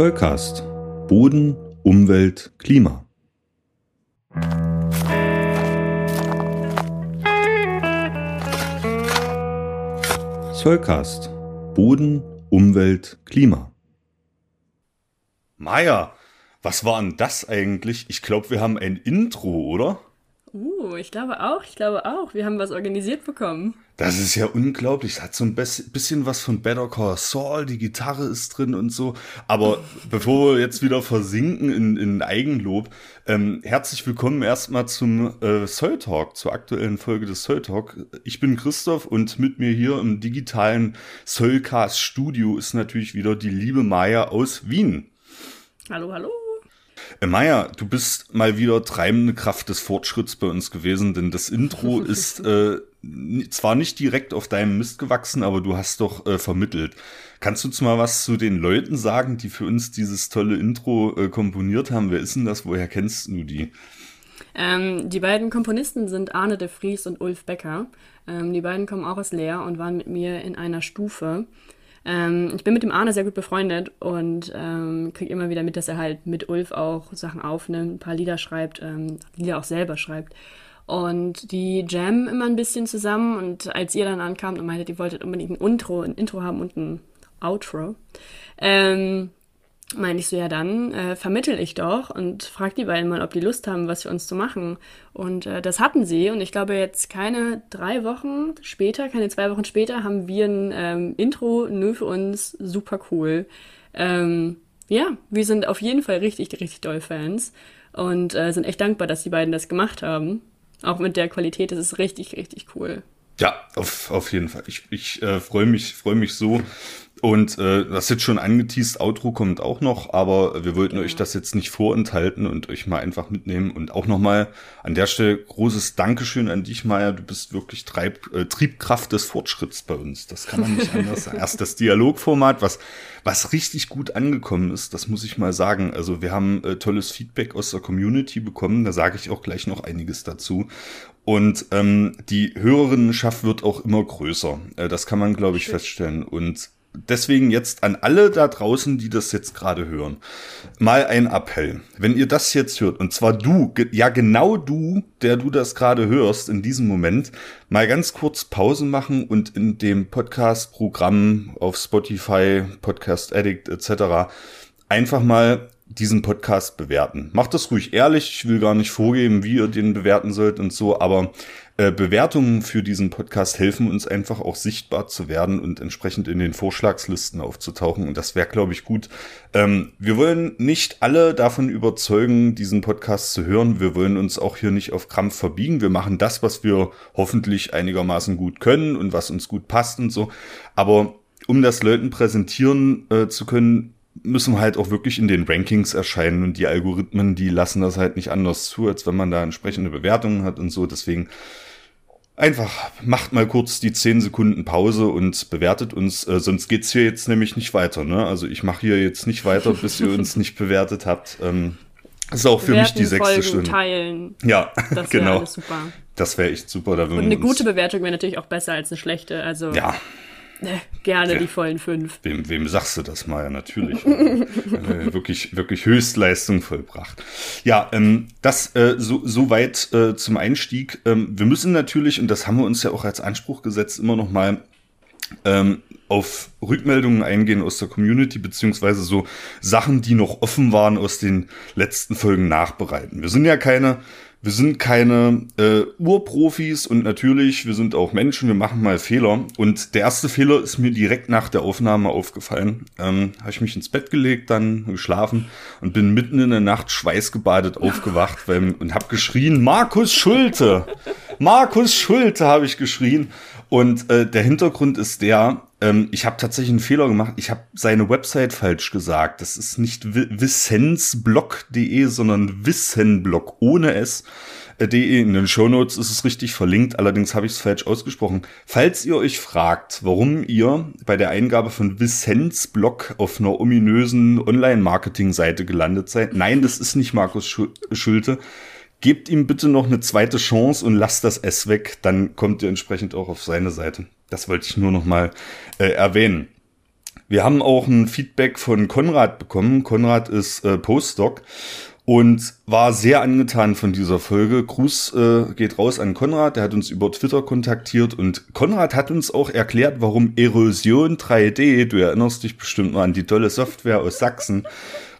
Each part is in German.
Zollcast. Boden, Umwelt, Klima. Zollcast. Boden, Umwelt, Klima. Maja, was war denn das eigentlich? Ich glaube, wir haben ein Intro, oder? Uh, ich glaube auch, ich glaube auch. Wir haben was organisiert bekommen. Das ist ja unglaublich. Es hat so ein bisschen was von Better Call Saul, die Gitarre ist drin und so. Aber bevor wir jetzt wieder versinken in, in Eigenlob, ähm, herzlich willkommen erstmal zum äh, Soul Talk, zur aktuellen Folge des Soul Talk. Ich bin Christoph und mit mir hier im digitalen Soulcast Studio ist natürlich wieder die liebe Maya aus Wien. Hallo, hallo. Äh, Maya, du bist mal wieder treibende Kraft des Fortschritts bei uns gewesen, denn das Intro ist äh, zwar nicht direkt auf deinem Mist gewachsen, aber du hast doch äh, vermittelt. Kannst du uns mal was zu den Leuten sagen, die für uns dieses tolle Intro äh, komponiert haben? Wer ist denn das? Woher kennst du die? Ähm, die beiden Komponisten sind Arne de Vries und Ulf Becker. Ähm, die beiden kommen auch aus Leer und waren mit mir in einer Stufe. Ähm, ich bin mit dem Arne sehr gut befreundet und ähm, kriege immer wieder mit, dass er halt mit Ulf auch Sachen aufnimmt, ein paar Lieder schreibt, ähm, Lieder auch selber schreibt. Und die jammen immer ein bisschen zusammen und als ihr dann ankamt und meintet, ihr wolltet unbedingt ein Intro, ein Intro haben und ein Outro, ähm, meine ich so, ja dann äh, vermittel ich doch und frag die beiden mal, ob die Lust haben, was für uns zu machen. Und äh, das hatten sie und ich glaube jetzt keine drei Wochen später, keine zwei Wochen später haben wir ein ähm, Intro nur für uns, super cool. Ähm, ja, wir sind auf jeden Fall richtig, richtig doll Fans und äh, sind echt dankbar, dass die beiden das gemacht haben. Auch mit der Qualität, das ist richtig, richtig cool. Ja, auf, auf jeden Fall. Ich, ich äh, freue mich, freue mich so, und äh, das jetzt schon angeteased, Outro kommt auch noch, aber wir wollten ja. euch das jetzt nicht vorenthalten und euch mal einfach mitnehmen. Und auch nochmal an der Stelle großes Dankeschön an dich, Maya. Du bist wirklich Treib, äh, Triebkraft des Fortschritts bei uns. Das kann man nicht anders sagen. Erst das Dialogformat, was, was richtig gut angekommen ist, das muss ich mal sagen. Also wir haben äh, tolles Feedback aus der Community bekommen. Da sage ich auch gleich noch einiges dazu. Und ähm, die Hörerinnenschaft wird auch immer größer. Äh, das kann man, glaube ich, feststellen. Und deswegen jetzt an alle da draußen, die das jetzt gerade hören, mal ein Appell. Wenn ihr das jetzt hört, und zwar du, ja genau du, der du das gerade hörst in diesem Moment, mal ganz kurz Pause machen und in dem Podcast-Programm auf Spotify, Podcast Addict etc. einfach mal diesen Podcast bewerten. Macht das ruhig ehrlich. Ich will gar nicht vorgeben, wie ihr den bewerten sollt und so, aber äh, Bewertungen für diesen Podcast helfen uns einfach auch sichtbar zu werden und entsprechend in den Vorschlagslisten aufzutauchen. Und das wäre, glaube ich, gut. Ähm, wir wollen nicht alle davon überzeugen, diesen Podcast zu hören. Wir wollen uns auch hier nicht auf Krampf verbiegen. Wir machen das, was wir hoffentlich einigermaßen gut können und was uns gut passt und so. Aber um das Leuten präsentieren äh, zu können, müssen wir halt auch wirklich in den Rankings erscheinen und die Algorithmen, die lassen das halt nicht anders zu, als wenn man da entsprechende Bewertungen hat und so. Deswegen Einfach macht mal kurz die 10 Sekunden Pause und bewertet uns, äh, sonst geht's hier jetzt nämlich nicht weiter. Ne? Also ich mache hier jetzt nicht weiter, bis ihr uns nicht bewertet habt. Ähm, das ist auch für mich die sechste Folgen, Stunde. teilen. Ja, das genau. Super. Das wäre echt super. Da und eine gute Bewertung wäre natürlich auch besser als eine schlechte. Also ja, gerne ja. die vollen fünf. Wem, wem sagst du das mal? Ja, natürlich. äh, wirklich, wirklich Höchstleistung vollbracht. Ja, ähm, das äh, so, so weit äh, zum Einstieg. Ähm, wir müssen natürlich, und das haben wir uns ja auch als Anspruch gesetzt, immer noch mal ähm, auf Rückmeldungen eingehen aus der Community, beziehungsweise so Sachen, die noch offen waren aus den letzten Folgen nachbereiten. Wir sind ja keine wir sind keine äh, Urprofis und natürlich, wir sind auch Menschen, wir machen mal Fehler. Und der erste Fehler ist mir direkt nach der Aufnahme aufgefallen. Ähm, Habe ich mich ins Bett gelegt, dann geschlafen und bin mitten in der Nacht schweißgebadet aufgewacht weil, und habe geschrien, Markus Schulte! Markus Schulte habe ich geschrien. Und äh, der Hintergrund ist der, ähm, ich habe tatsächlich einen Fehler gemacht. Ich habe seine Website falsch gesagt. Das ist nicht wissensblog.de, sondern wissenblog ohne s. Äh, de. In den Shownotes ist es richtig verlinkt, allerdings habe ich es falsch ausgesprochen. Falls ihr euch fragt, warum ihr bei der Eingabe von Wissensblog auf einer ominösen Online-Marketing-Seite gelandet seid, nein, das ist nicht Markus Schulte. Gebt ihm bitte noch eine zweite Chance und lasst das S weg, dann kommt ihr entsprechend auch auf seine Seite. Das wollte ich nur noch mal äh, erwähnen. Wir haben auch ein Feedback von Konrad bekommen. Konrad ist äh, Postdoc und war sehr angetan von dieser Folge. Gruß äh, geht raus an Konrad, der hat uns über Twitter kontaktiert und Konrad hat uns auch erklärt, warum Erosion 3D, du erinnerst dich bestimmt mal an die tolle Software aus Sachsen,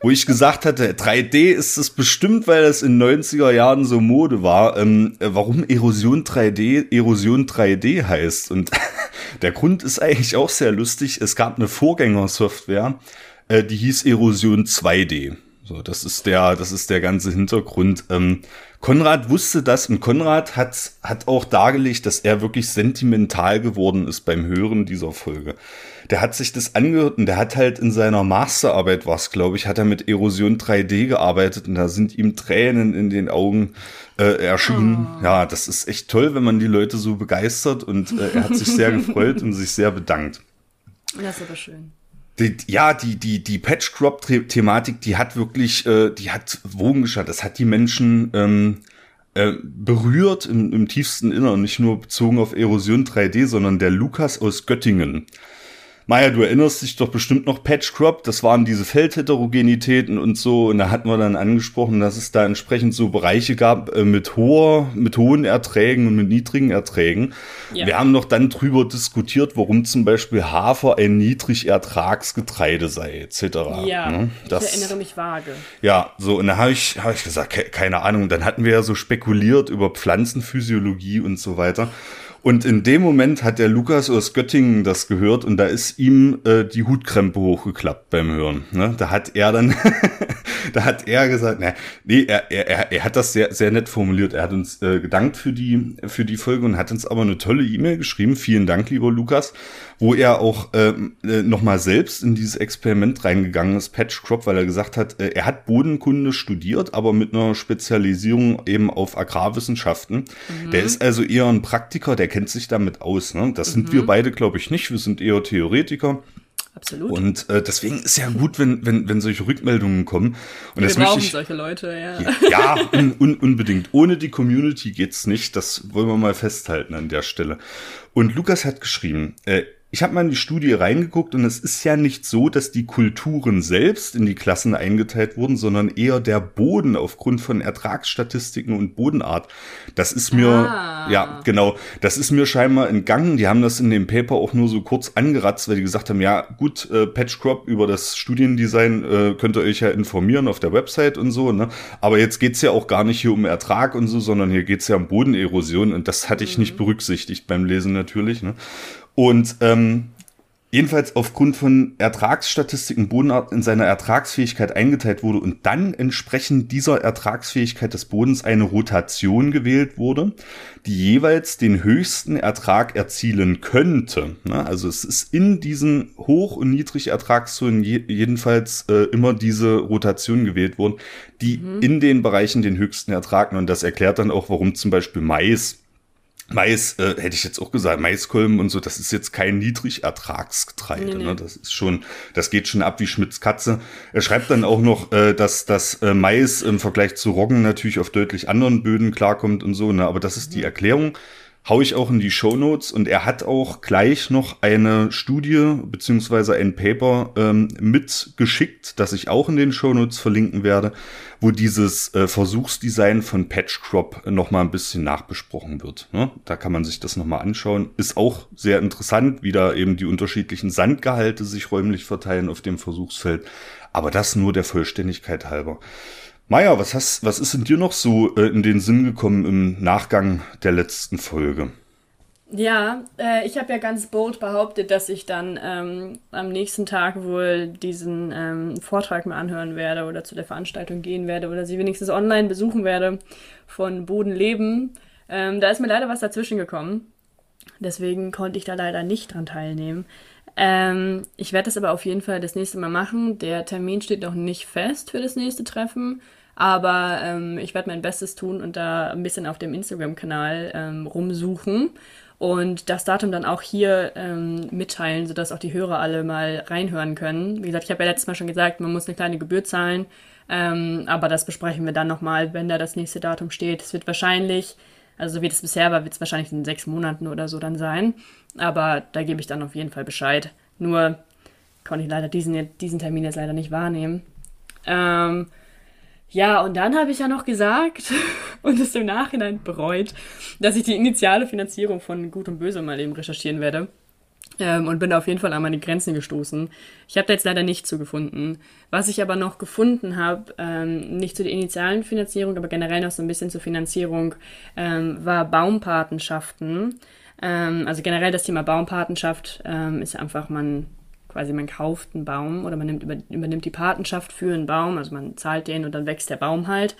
wo ich gesagt hatte, 3D ist es bestimmt, weil es in 90er Jahren so Mode war, ähm, warum Erosion 3D Erosion 3D heißt. Und der Grund ist eigentlich auch sehr lustig. Es gab eine Vorgängersoftware, äh, die hieß Erosion 2D. So, das ist der, das ist der ganze Hintergrund. Ähm, Konrad wusste das und Konrad hat, hat auch dargelegt, dass er wirklich sentimental geworden ist beim Hören dieser Folge. Der hat sich das angehört und der hat halt in seiner Masterarbeit was, glaube ich, hat er mit Erosion 3D gearbeitet und da sind ihm Tränen in den Augen äh, erschienen. Oh. Ja, das ist echt toll, wenn man die Leute so begeistert und äh, er hat sich sehr gefreut und sich sehr bedankt. Das ist aber schön die, ja, die, die, die Patch Crop Thematik, die hat wirklich, äh, die hat Wogen geschaut. Das hat die Menschen ähm, äh, berührt im, im tiefsten Inneren, nicht nur bezogen auf Erosion 3D, sondern der Lukas aus Göttingen. Maja, du erinnerst dich doch bestimmt noch Patch Crop, das waren diese Feldheterogenitäten und so, und da hatten wir dann angesprochen, dass es da entsprechend so Bereiche gab äh, mit hoher, mit hohen Erträgen und mit niedrigen Erträgen. Ja. Wir haben noch dann drüber diskutiert, warum zum Beispiel Hafer ein Niedrigertragsgetreide sei, etc. Ja, ne? das, ich erinnere mich vage. Ja, so, und da habe ich, hab ich gesagt, ke keine Ahnung, dann hatten wir ja so spekuliert über Pflanzenphysiologie und so weiter. Und in dem Moment hat der Lukas aus Göttingen das gehört und da ist ihm äh, die Hutkrempe hochgeklappt beim Hören. Ne? Da hat er dann, da hat er gesagt, ne, nee, er, er, er hat das sehr, sehr nett formuliert. Er hat uns äh, gedankt für die, für die Folge und hat uns aber eine tolle E-Mail geschrieben. Vielen Dank, lieber Lukas, wo er auch ähm, äh, nochmal selbst in dieses Experiment reingegangen ist, Patch Crop, weil er gesagt hat, äh, er hat Bodenkunde studiert, aber mit einer Spezialisierung eben auf Agrarwissenschaften. Mhm. Der ist also eher ein Praktiker, der kennt sich damit aus. Ne? Das mhm. sind wir beide, glaube ich, nicht. Wir sind eher Theoretiker. Absolut. Und äh, deswegen ist ja gut, wenn, wenn, wenn solche Rückmeldungen kommen. Und Wir das brauchen ich, solche Leute, ja. Ja, un, un, unbedingt. Ohne die Community geht's nicht. Das wollen wir mal festhalten an der Stelle. Und Lukas hat geschrieben, äh, ich habe mal in die Studie reingeguckt und es ist ja nicht so, dass die Kulturen selbst in die Klassen eingeteilt wurden, sondern eher der Boden aufgrund von Ertragsstatistiken und Bodenart. Das ist mir, ah. ja, genau, das ist mir scheinbar entgangen. Die haben das in dem Paper auch nur so kurz angeratzt, weil die gesagt haben, ja, gut, äh, Patchcrop über das Studiendesign äh, könnt ihr euch ja informieren auf der Website und so, ne? Aber jetzt geht's ja auch gar nicht hier um Ertrag und so, sondern hier geht's ja um Bodenerosion und das hatte ich mhm. nicht berücksichtigt beim Lesen natürlich, ne? Und ähm, jedenfalls aufgrund von Ertragsstatistiken Bodenart in seiner Ertragsfähigkeit eingeteilt wurde und dann entsprechend dieser Ertragsfähigkeit des Bodens eine Rotation gewählt wurde, die jeweils den höchsten Ertrag erzielen könnte. Also es ist in diesen Hoch- und Niedrigertragszonen jedenfalls äh, immer diese Rotation gewählt worden, die mhm. in den Bereichen den höchsten Ertrag. Und das erklärt dann auch, warum zum Beispiel Mais Mais, äh, hätte ich jetzt auch gesagt, Maiskolben und so, das ist jetzt kein Niedrigertragsgetreide. Nee, nee. Ne? Das ist schon, das geht schon ab wie Schmitz Katze. Er schreibt dann auch noch, äh, dass das äh, Mais im Vergleich zu Roggen natürlich auf deutlich anderen Böden klarkommt und so, ne? Aber das ist die mhm. Erklärung hau ich auch in die Show Notes und er hat auch gleich noch eine Studie beziehungsweise ein Paper ähm, mitgeschickt, das ich auch in den Show Notes verlinken werde, wo dieses äh, Versuchsdesign von Patch Crop noch mal ein bisschen nachbesprochen wird. Ne? Da kann man sich das noch mal anschauen. Ist auch sehr interessant, wie da eben die unterschiedlichen Sandgehalte sich räumlich verteilen auf dem Versuchsfeld. Aber das nur der Vollständigkeit halber. Maja, was, hast, was ist in dir noch so äh, in den Sinn gekommen im Nachgang der letzten Folge? Ja, äh, ich habe ja ganz bold behauptet, dass ich dann ähm, am nächsten Tag wohl diesen ähm, Vortrag mal anhören werde oder zu der Veranstaltung gehen werde oder sie wenigstens online besuchen werde von Bodenleben. Ähm, da ist mir leider was dazwischen gekommen. Deswegen konnte ich da leider nicht dran teilnehmen. Ähm, ich werde das aber auf jeden Fall das nächste Mal machen. Der Termin steht noch nicht fest für das nächste Treffen. Aber ähm, ich werde mein Bestes tun und da ein bisschen auf dem Instagram-Kanal ähm, rumsuchen und das Datum dann auch hier ähm, mitteilen, sodass auch die Hörer alle mal reinhören können. Wie gesagt, ich habe ja letztes Mal schon gesagt, man muss eine kleine Gebühr zahlen, ähm, aber das besprechen wir dann nochmal, wenn da das nächste Datum steht. Es wird wahrscheinlich, also so wie das bisher war, wird es wahrscheinlich in sechs Monaten oder so dann sein, aber da gebe ich dann auf jeden Fall Bescheid. Nur konnte ich leider diesen, diesen Termin jetzt leider nicht wahrnehmen. Ähm, ja, und dann habe ich ja noch gesagt und es im Nachhinein bereut, dass ich die initiale Finanzierung von Gut und Böse mal eben recherchieren werde. Ähm, und bin da auf jeden Fall an meine Grenzen gestoßen. Ich habe da jetzt leider nichts zu gefunden. Was ich aber noch gefunden habe, ähm, nicht zu der initialen Finanzierung, aber generell noch so ein bisschen zur Finanzierung, ähm, war Baumpatenschaften. Ähm, also generell das Thema Baumpatenschaft ähm, ist einfach, man quasi man kauft einen Baum oder man nimmt, über, übernimmt die Patenschaft für einen Baum, also man zahlt den und dann wächst der Baum halt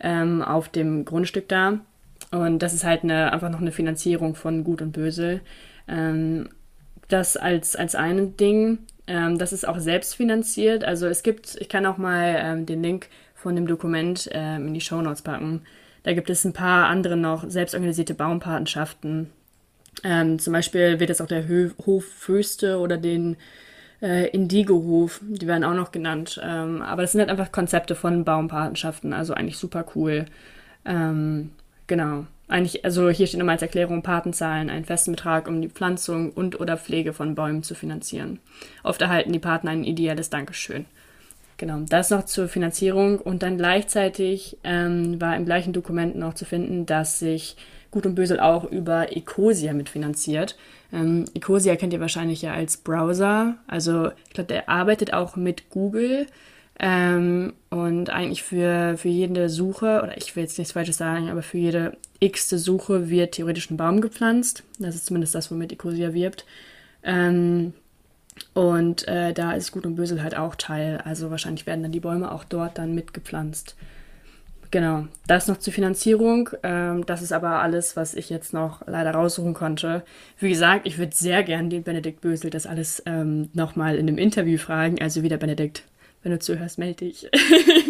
ähm, auf dem Grundstück da. Und das ist halt eine, einfach noch eine Finanzierung von Gut und Böse. Ähm, das als, als ein Ding. Ähm, das ist auch selbstfinanziert. Also es gibt, ich kann auch mal ähm, den Link von dem Dokument ähm, in die Show Notes packen. Da gibt es ein paar andere noch selbstorganisierte Baumpatenschaften. Ähm, zum Beispiel wird jetzt auch der Hof Föste oder den äh, Indigo-Hof, die werden auch noch genannt. Ähm, aber das sind halt einfach Konzepte von Baumpatenschaften, also eigentlich super cool. Ähm, genau eigentlich, also hier steht nochmal als Erklärung, Paten zahlen einen festen Betrag, um die Pflanzung und oder Pflege von Bäumen zu finanzieren. Oft erhalten die Paten ein ideelles Dankeschön. Genau, das noch zur Finanzierung und dann gleichzeitig ähm, war im gleichen Dokument noch zu finden, dass sich Gut und Bösel auch über Ecosia mitfinanziert. Ähm, Ecosia kennt ihr wahrscheinlich ja als Browser. Also ich glaube, der arbeitet auch mit Google ähm, und eigentlich für, für jede Suche, oder ich will jetzt nichts Falsches sagen, aber für jede x-te Suche wird theoretisch ein Baum gepflanzt. Das ist zumindest das, womit Ecosia wirbt. Ähm, und äh, da ist Gut und Bösel halt auch Teil. Also wahrscheinlich werden dann die Bäume auch dort dann mitgepflanzt. Genau, das noch zur Finanzierung. Ähm, das ist aber alles, was ich jetzt noch leider raussuchen konnte. Wie gesagt, ich würde sehr gern den Benedikt Bösel das alles ähm, nochmal in einem Interview fragen. Also wieder Benedikt, wenn du zuhörst, melde dich.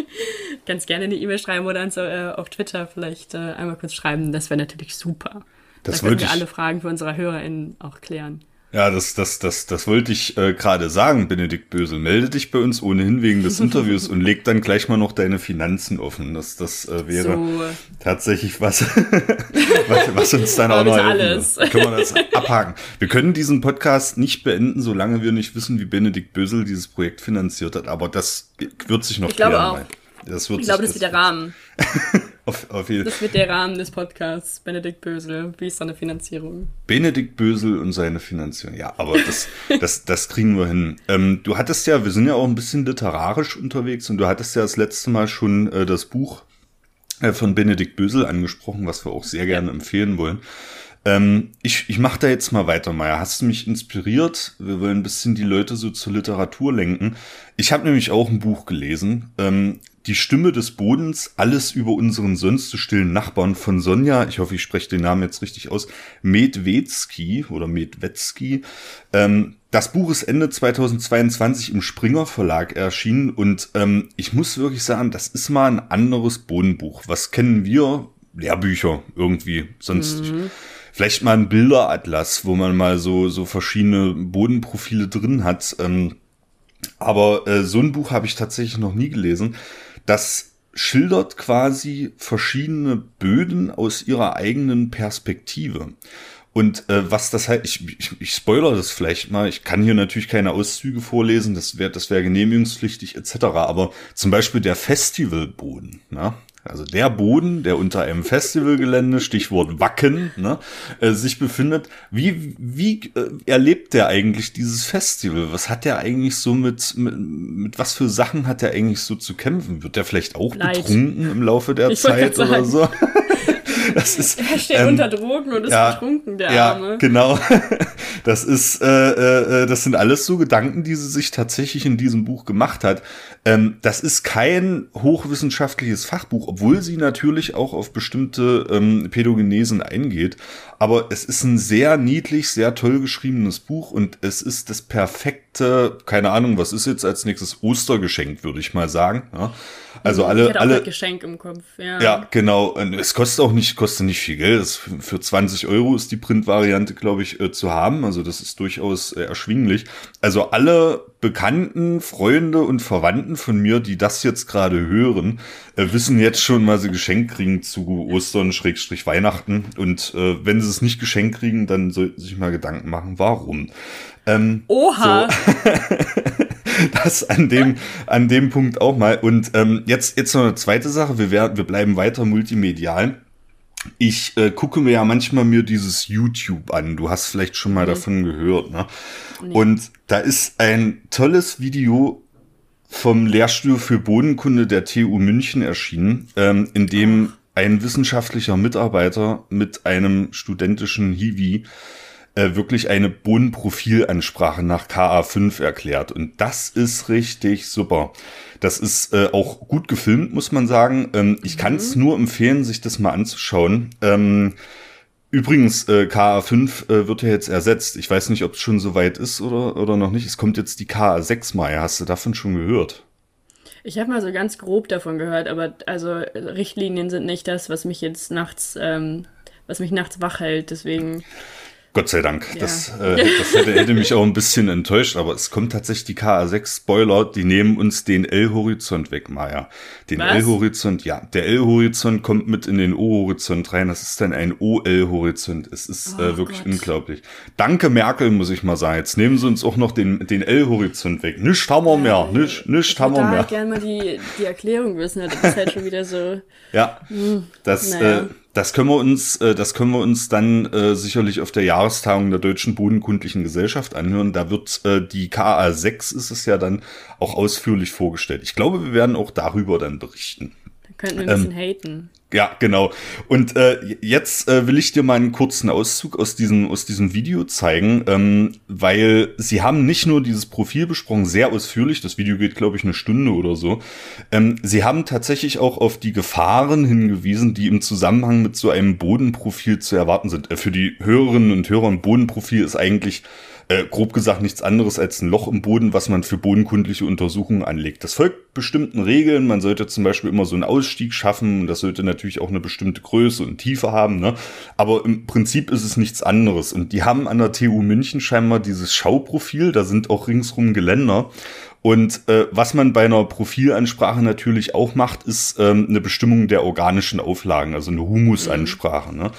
Ganz gerne eine E-Mail schreiben oder so, äh, auf Twitter vielleicht äh, einmal kurz schreiben. Das wäre natürlich super. Das da können wir alle Fragen für unsere HörerInnen auch klären. Ja, das, das, das, das wollte ich äh, gerade sagen, Benedikt Bösel. Melde dich bei uns ohnehin wegen des Interviews und leg dann gleich mal noch deine Finanzen offen. Das, das äh, wäre so. tatsächlich was, was, was uns dann auch noch alles. Können wir das abhaken. Wir können diesen Podcast nicht beenden, solange wir nicht wissen, wie Benedikt Bösel dieses Projekt finanziert hat. Aber das wird sich noch ich glaube Auch. Das wird ich glaube, das wird der Rahmen. auf, auf jeden. Das wird der Rahmen des Podcasts. Benedikt Bösel. Wie ist seine Finanzierung? Benedikt Bösel und seine Finanzierung. Ja, aber das, das, das kriegen wir hin. Ähm, du hattest ja, wir sind ja auch ein bisschen literarisch unterwegs und du hattest ja das letzte Mal schon äh, das Buch äh, von Benedikt Bösel angesprochen, was wir auch sehr gerne empfehlen wollen. Ähm, ich ich mache da jetzt mal weiter, Maya. Hast du mich inspiriert? Wir wollen ein bisschen die Leute so zur Literatur lenken. Ich habe nämlich auch ein Buch gelesen. Ähm, die Stimme des Bodens, alles über unseren sonst so stillen Nachbarn von Sonja, ich hoffe, ich spreche den Namen jetzt richtig aus, Medwedski oder Medwedski. Ähm, das Buch ist Ende 2022 im Springer Verlag erschienen und ähm, ich muss wirklich sagen, das ist mal ein anderes Bodenbuch. Was kennen wir? Lehrbücher irgendwie, sonst mhm. vielleicht mal ein Bilderatlas, wo man mal so, so verschiedene Bodenprofile drin hat. Ähm, aber äh, so ein Buch habe ich tatsächlich noch nie gelesen. Das schildert quasi verschiedene Böden aus ihrer eigenen Perspektive. Und äh, was das halt, ich, ich, ich spoiler das vielleicht mal, ich kann hier natürlich keine Auszüge vorlesen, das wäre das wäre genehmigungspflichtig etc. Aber zum Beispiel der Festivalboden, ne? Also der Boden, der unter einem Festivalgelände, Stichwort Wacken, ne, äh, sich befindet. Wie, wie äh, erlebt der eigentlich dieses Festival? Was hat der eigentlich so mit, mit, mit was für Sachen hat der eigentlich so zu kämpfen? Wird der vielleicht auch Leid. betrunken im Laufe der ich Zeit oder so? Das ist, er steht ähm, unter Drogen und ist ja, betrunken, der ja, Arme. Genau. Das ist, äh, äh, das sind alles so Gedanken, die sie sich tatsächlich in diesem Buch gemacht hat. Ähm, das ist kein hochwissenschaftliches Fachbuch, obwohl sie natürlich auch auf bestimmte ähm, Pädogenesen eingeht. Aber es ist ein sehr niedlich, sehr toll geschriebenes Buch und es ist das perfekte, keine Ahnung, was ist jetzt als nächstes Ostergeschenk, würde ich mal sagen. Ja. Also alle, ich alle. Geschenk im Kopf, ja. Ja, genau. Es kostet auch nicht, kostet nicht viel Geld. Das für 20 Euro ist die Printvariante, glaube ich, äh, zu haben. Also das ist durchaus äh, erschwinglich. Also alle Bekannten, Freunde und Verwandten von mir, die das jetzt gerade hören, äh, wissen jetzt schon, was sie geschenkt kriegen zu Ostern, Schrägstrich Weihnachten. Und äh, wenn sie es nicht geschenkt kriegen, dann sollten sie sich mal Gedanken machen, warum. Ähm, Oha! So. das an dem, an dem Punkt auch mal. Und ähm, jetzt, jetzt noch eine zweite Sache. Wir, werden, wir bleiben weiter multimedial. Ich äh, gucke mir ja manchmal mir dieses YouTube an. Du hast vielleicht schon mal mhm. davon gehört. Ne? Nee. Und da ist ein tolles Video vom Lehrstuhl für Bodenkunde der TU München erschienen, ähm, in dem ein wissenschaftlicher Mitarbeiter mit einem studentischen Hiwi äh, wirklich eine Bodenprofilansprache nach KA5 erklärt. Und das ist richtig super. Das ist äh, auch gut gefilmt, muss man sagen. Ähm, ich mhm. kann es nur empfehlen, sich das mal anzuschauen. Ähm, übrigens, äh, KA5 äh, wird ja jetzt ersetzt. Ich weiß nicht, ob es schon so weit ist oder, oder noch nicht. Es kommt jetzt die KA6 mal. Hast du davon schon gehört? Ich habe mal so ganz grob davon gehört, aber also Richtlinien sind nicht das, was mich jetzt nachts, ähm, was mich nachts wach hält. Deswegen Gott sei Dank. Ja. Das, äh, das hätte, hätte mich auch ein bisschen enttäuscht, aber es kommt tatsächlich die KA6-Spoiler, die nehmen uns den L-Horizont weg, Maya. Den L-Horizont, ja. Der L-Horizont kommt mit in den O-Horizont rein. Das ist dann ein OL-Horizont. Es ist oh, äh, wirklich Gott. unglaublich. Danke, Merkel, muss ich mal sagen. Jetzt nehmen sie uns auch noch den, den L-Horizont weg. Nicht haben wir mehr. Nicht, nicht haben wir mehr. Ich würde gerne mal die, die Erklärung wissen. Das ist halt schon wieder so. Ja. Hm, das, naja. äh, das können wir uns, äh, das können wir uns dann äh, sicherlich auf der Jahrestagung der Deutschen Bodenkundlichen Gesellschaft anhören. Da wird äh, die KA6 ist es ja dann auch ausführlich vorgestellt. Ich glaube, wir werden auch darüber dann berichten. Könnten wir ein bisschen ähm, haten. Ja, genau. Und äh, jetzt äh, will ich dir mal einen kurzen Auszug aus diesem, aus diesem Video zeigen, ähm, weil sie haben nicht nur dieses Profil besprochen, sehr ausführlich, das Video geht, glaube ich, eine Stunde oder so. Ähm, sie haben tatsächlich auch auf die Gefahren hingewiesen, die im Zusammenhang mit so einem Bodenprofil zu erwarten sind. Äh, für die Hörerinnen und Hörer, ein Bodenprofil ist eigentlich äh, grob gesagt nichts anderes als ein Loch im Boden, was man für bodenkundliche Untersuchungen anlegt. Das folgt bestimmten Regeln. Man sollte zum Beispiel immer so einen Ausstieg schaffen. Das sollte natürlich auch eine bestimmte Größe und Tiefe haben. Ne? Aber im Prinzip ist es nichts anderes. Und die haben an der TU München scheinbar dieses Schauprofil. Da sind auch ringsrum Geländer. Und äh, was man bei einer Profilansprache natürlich auch macht, ist ähm, eine Bestimmung der organischen Auflagen, also eine Humusansprache. Mhm. Ne?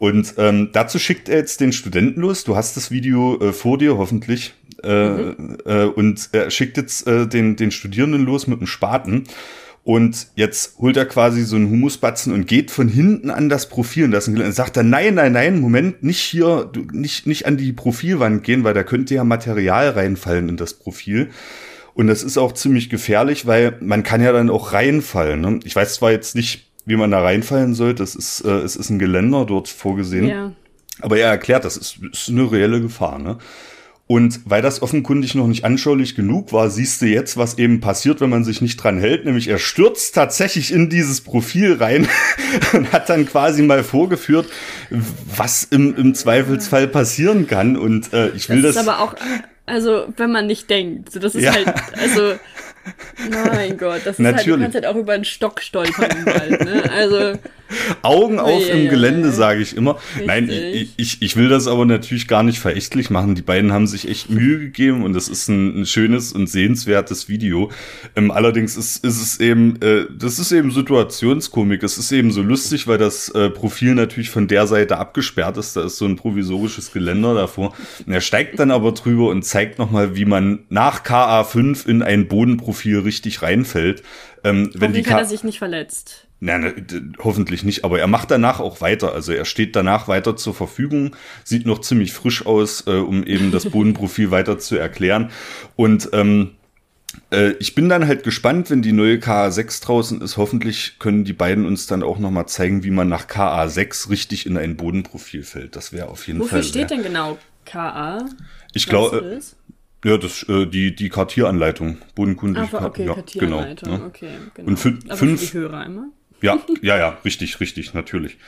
Und ähm, dazu schickt er jetzt den Studenten los. Du hast das Video äh, vor dir, hoffentlich. Äh, mhm. äh, und er schickt jetzt äh, den, den Studierenden los mit einem Spaten. Und jetzt holt er quasi so einen Humusbatzen und geht von hinten an das Profil und das und sagt er, nein, nein, nein, Moment, nicht hier, du, nicht, nicht an die Profilwand gehen, weil da könnte ja Material reinfallen in das Profil. Und das ist auch ziemlich gefährlich, weil man kann ja dann auch reinfallen. Ne? Ich weiß zwar jetzt nicht, wie man da reinfallen sollte. Es ist, äh, es ist ein Geländer dort vorgesehen. Ja. Aber er erklärt, das ist, ist eine reelle Gefahr. Ne? Und weil das offenkundig noch nicht anschaulich genug war, siehst du jetzt, was eben passiert, wenn man sich nicht dran hält. Nämlich er stürzt tatsächlich in dieses Profil rein und hat dann quasi mal vorgeführt, was im, im Zweifelsfall passieren kann. Und äh, ich will das. Das ist aber auch, also wenn man nicht denkt. So, das ist ja. halt, also mein Gott, das ist halt, du kannst halt auch über einen Stock stolpern im Wald, ne? Also. Augen auf yeah, im Gelände, yeah. sage ich immer. Richtig. Nein, ich, ich, ich will das aber natürlich gar nicht verächtlich machen. Die beiden haben sich echt Mühe gegeben und es ist ein, ein, schönes und sehenswertes Video. Ähm, allerdings ist, ist es eben, äh, das ist eben Situationskomik. Es ist eben so lustig, weil das äh, Profil natürlich von der Seite abgesperrt ist. Da ist so ein provisorisches Geländer davor. Und er steigt dann aber drüber und zeigt nochmal, wie man nach KA5 in ein Bodenprofil Profil richtig reinfällt. Ähm, wenn die hat er sich nicht verletzt. Nein, ne, hoffentlich nicht, aber er macht danach auch weiter. Also er steht danach weiter zur Verfügung, sieht noch ziemlich frisch aus, äh, um eben das Bodenprofil weiter zu erklären. Und ähm, äh, ich bin dann halt gespannt, wenn die neue KA6 draußen ist. Hoffentlich können die beiden uns dann auch nochmal zeigen, wie man nach KA6 richtig in ein Bodenprofil fällt. Das wäre auf jeden Wofür Fall. Wofür steht denn genau KA? Ich glaube, ja, das äh, die die Kartieranleitung, bodenkundige ah, okay, ja, Kartieranleitung, genau, okay, genau. Und fün Aber fünf für die Hörer immer? Ja, ja, ja, richtig, richtig, natürlich.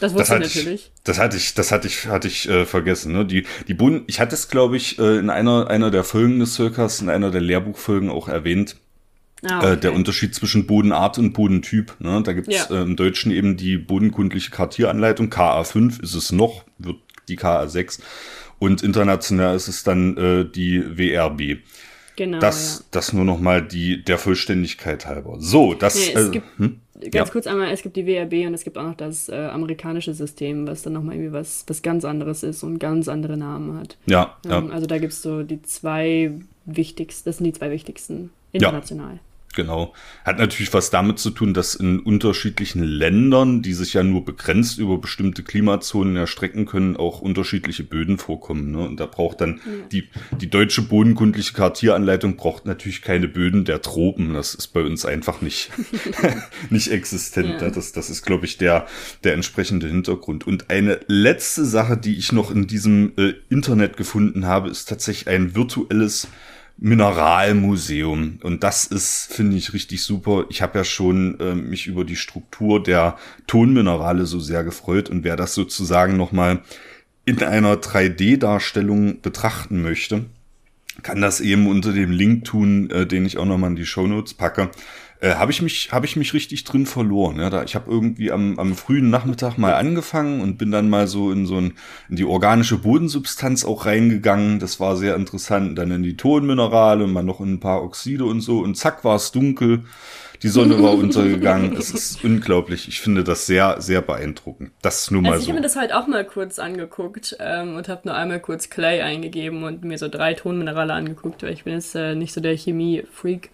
Das wusste das ich natürlich. Ich, das hatte ich, das hatte ich, hatte ich äh, vergessen. Ne? Die, die Bund, ich hatte es, glaube ich, äh, in einer, einer der Folgen des Circus, in einer der Lehrbuchfolgen auch erwähnt. Ah, okay. äh, der Unterschied zwischen Bodenart und Bodentyp. Ne? Da gibt's ja. äh, im Deutschen eben die bodenkundliche Kartieranleitung. KA5 ist es noch, wird die KA6. Und international ist es dann äh, die WRB. Genau. Das, ja. das nur noch mal die, der Vollständigkeit halber. So, das. Nee, es äh, gibt- hm? Ganz Ja. kurz einmal, es gibt die WRB und es gibt auch noch das äh, amerikanische System, was dann nochmal irgendwie was, was ganz anderes ist und ganz andere Namen hat. Ja, ja. Ähm, also da gibt es so die zwei wichtigsten, das sind die zwei wichtigsten international. Genau. Hat natürlich was damit zu tun, dass in unterschiedlichen Ländern, die sich ja nur begrenzt über bestimmte Klimazonen erstrecken können, auch unterschiedliche Böden vorkommen. Ne? Und da braucht dann die, die deutsche bodenkundliche Kartieranleitung braucht natürlich keine Böden der Tropen. Das ist bei uns einfach nicht, nicht existent. Ja. Ne? Das, das ist, glaube ich, der, der entsprechende Hintergrund. Und eine letzte Sache, die ich noch in diesem äh, Internet gefunden habe, ist tatsächlich ein virtuelles Mineralmuseum. Und das ist, finde ich, richtig super. Ich habe ja schon äh, mich über die Struktur der Tonminerale so sehr gefreut. Und wer das sozusagen nochmal in einer 3D-Darstellung betrachten möchte, kann das eben unter dem Link tun, äh, den ich auch nochmal in die Shownotes packe. Äh, habe ich mich habe ich mich richtig drin verloren. Ja, da ich habe irgendwie am, am frühen Nachmittag mal angefangen und bin dann mal so in so ein in die organische Bodensubstanz auch reingegangen. Das war sehr interessant. Dann in die Tonminerale, mal noch in ein paar Oxide und so und zack war es dunkel. Die Sonne war untergegangen. Es ist unglaublich. Ich finde das sehr sehr beeindruckend. Das ist nur mal Also ich so. habe mir das halt auch mal kurz angeguckt ähm, und habe nur einmal kurz Clay eingegeben und mir so drei Tonminerale angeguckt, weil ich bin jetzt äh, nicht so der Chemie-Freak.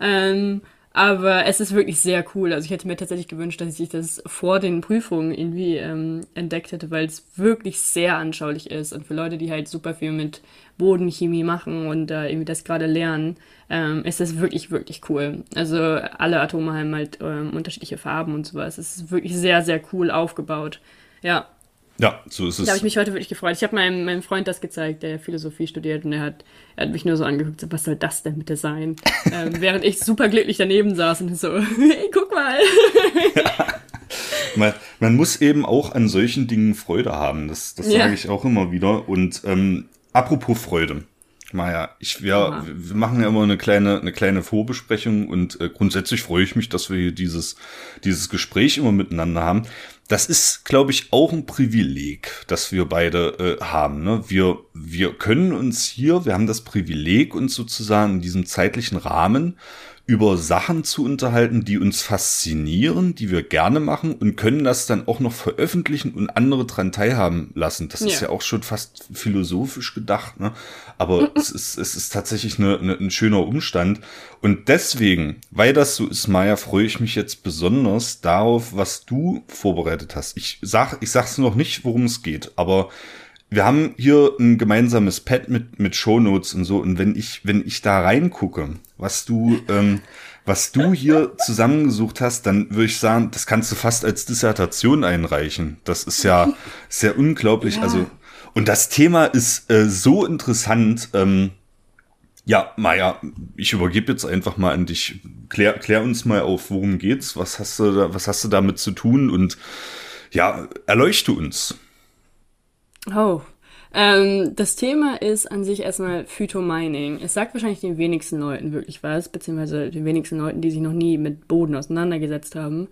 Ähm, aber es ist wirklich sehr cool. Also ich hätte mir tatsächlich gewünscht, dass ich das vor den Prüfungen irgendwie ähm, entdeckt hätte, weil es wirklich sehr anschaulich ist. Und für Leute, die halt super viel mit Bodenchemie machen und äh, irgendwie das gerade lernen, ähm, ist das wirklich, wirklich cool. Also alle Atome haben halt ähm, unterschiedliche Farben und sowas. Es ist wirklich sehr, sehr cool aufgebaut. Ja, Ja, so ist da es. habe ich mich heute wirklich gefreut. Ich habe meinem, meinem Freund das gezeigt, der Philosophie studiert und er hat, er hat mich nur so angeguckt, so, was soll das denn bitte sein? ähm, während ich super glücklich daneben saß und so, hey, guck mal. man, man muss eben auch an solchen Dingen Freude haben. Das, das Ja. sage ich auch immer wieder. Und ähm, apropos Freude. Maja, ich wir, Aha. wir machen ja immer eine kleine eine kleine Vorbesprechung und äh, grundsätzlich freue ich mich, dass wir hier dieses dieses Gespräch immer miteinander haben. Das ist, glaube ich, auch ein Privileg, das wir beide äh, haben. Ne? Wir wir können uns hier, wir haben das Privileg, uns sozusagen in diesem zeitlichen Rahmen über Sachen zu unterhalten, die uns faszinieren, die wir gerne machen und können das dann auch noch veröffentlichen und andere dran teilhaben lassen. Das ist Ja. ja auch schon fast philosophisch gedacht, ne? Aber es ist, es ist tatsächlich eine, eine, ein schöner Umstand. Und deswegen, weil das so ist, Maya, freue ich mich jetzt besonders darauf, was du vorbereitet hast. Ich sag, ich sag's noch nicht, worum es geht, aber wir haben hier ein gemeinsames Pad mit, mit Shownotes und so. Und wenn ich, wenn ich da reingucke, was du, ähm, was du hier zusammengesucht hast, dann würde ich sagen, das kannst du fast als Dissertation einreichen. Das ist ja sehr unglaublich. Ja. Also, und das Thema ist äh, so interessant. Ähm, ja, Maja, ich übergebe jetzt einfach mal an dich. Klär, klär uns mal auf, worum geht's? Was hast du da, was hast du damit zu tun? Und ja, erleuchte uns. Oh. Ähm, das Thema ist an sich erstmal Phytomining. Es sagt wahrscheinlich den wenigsten Leuten wirklich was, beziehungsweise den wenigsten Leuten, die sich noch nie mit Boden auseinandergesetzt haben.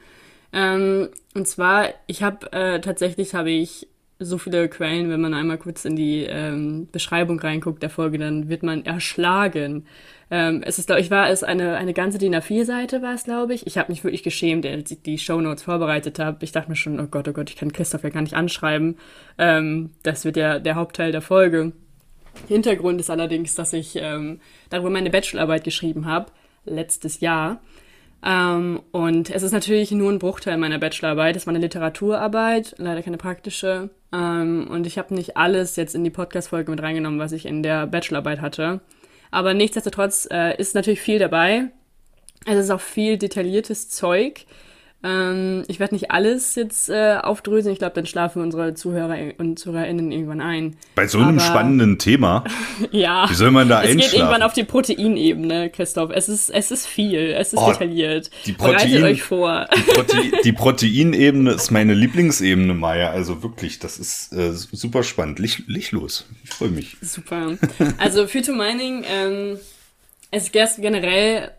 Ähm, und zwar, ich habe äh, tatsächlich habe ich so viele Quellen, wenn man einmal kurz in die ähm, Beschreibung reinguckt der Folge, dann wird man erschlagen. Ähm, es ist, glaube ich, war es eine, eine ganze DIN A4-Seite, war es, glaube ich. Ich habe mich wirklich geschämt, als ich die Shownotes vorbereitet habe. Ich dachte mir schon, oh Gott, oh Gott, ich kann Christoph ja gar nicht anschreiben. Ähm, das wird ja der Hauptteil der Folge. Hintergrund ist allerdings, dass ich ähm, darüber meine Bachelorarbeit geschrieben habe, letztes Jahr. Ähm, und es ist natürlich nur ein Bruchteil meiner Bachelorarbeit. Es war eine Literaturarbeit, leider keine praktische. Ähm, und ich habe nicht alles jetzt in die Podcast-Folge mit reingenommen, was ich in der Bachelorarbeit hatte. Aber nichtsdestotrotz äh, ist natürlich viel dabei. Es ist auch viel detailliertes Zeug. Ähm, ich werde nicht alles jetzt äh, aufdröseln. Ich glaube, dann schlafen unsere Zuhörer und Zuhörerinnen irgendwann ein. Bei so einem Aber- spannenden Thema, Ja. wie soll man da Es geht einschlafen? irgendwann auf die Proteinebene, Christoph. Es ist, es ist viel, es ist Oh, detailliert. die Bereitet Protein- euch vor. Prote die Proteinebene ist meine Lieblingsebene, Maya. Also wirklich, das ist äh, super spannend. Lich, lich los. Ich freue mich. Super. Also Phytomining, ähm, es geht generell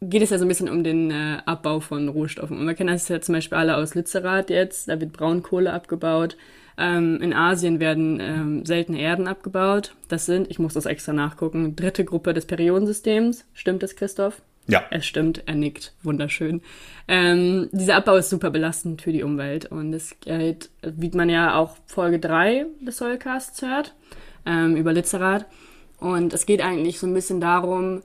geht es ja so ein bisschen um den äh, Abbau von Rohstoffen. Und wir kennen das ja zum Beispiel alle aus Lützerath jetzt, da wird Braunkohle abgebaut. Ähm, in Asien werden ähm, seltene Erden abgebaut. Das sind, ich muss das extra nachgucken, dritte Gruppe des Periodensystems. Stimmt das, Christoph? Ja. Es stimmt, er nickt. Wunderschön. Ähm, dieser Abbau ist super belastend für die Umwelt. Und es geht, wie man ja auch Folge 3 des Soilcasts hört, ähm, über Literat. Und es geht eigentlich so ein bisschen darum,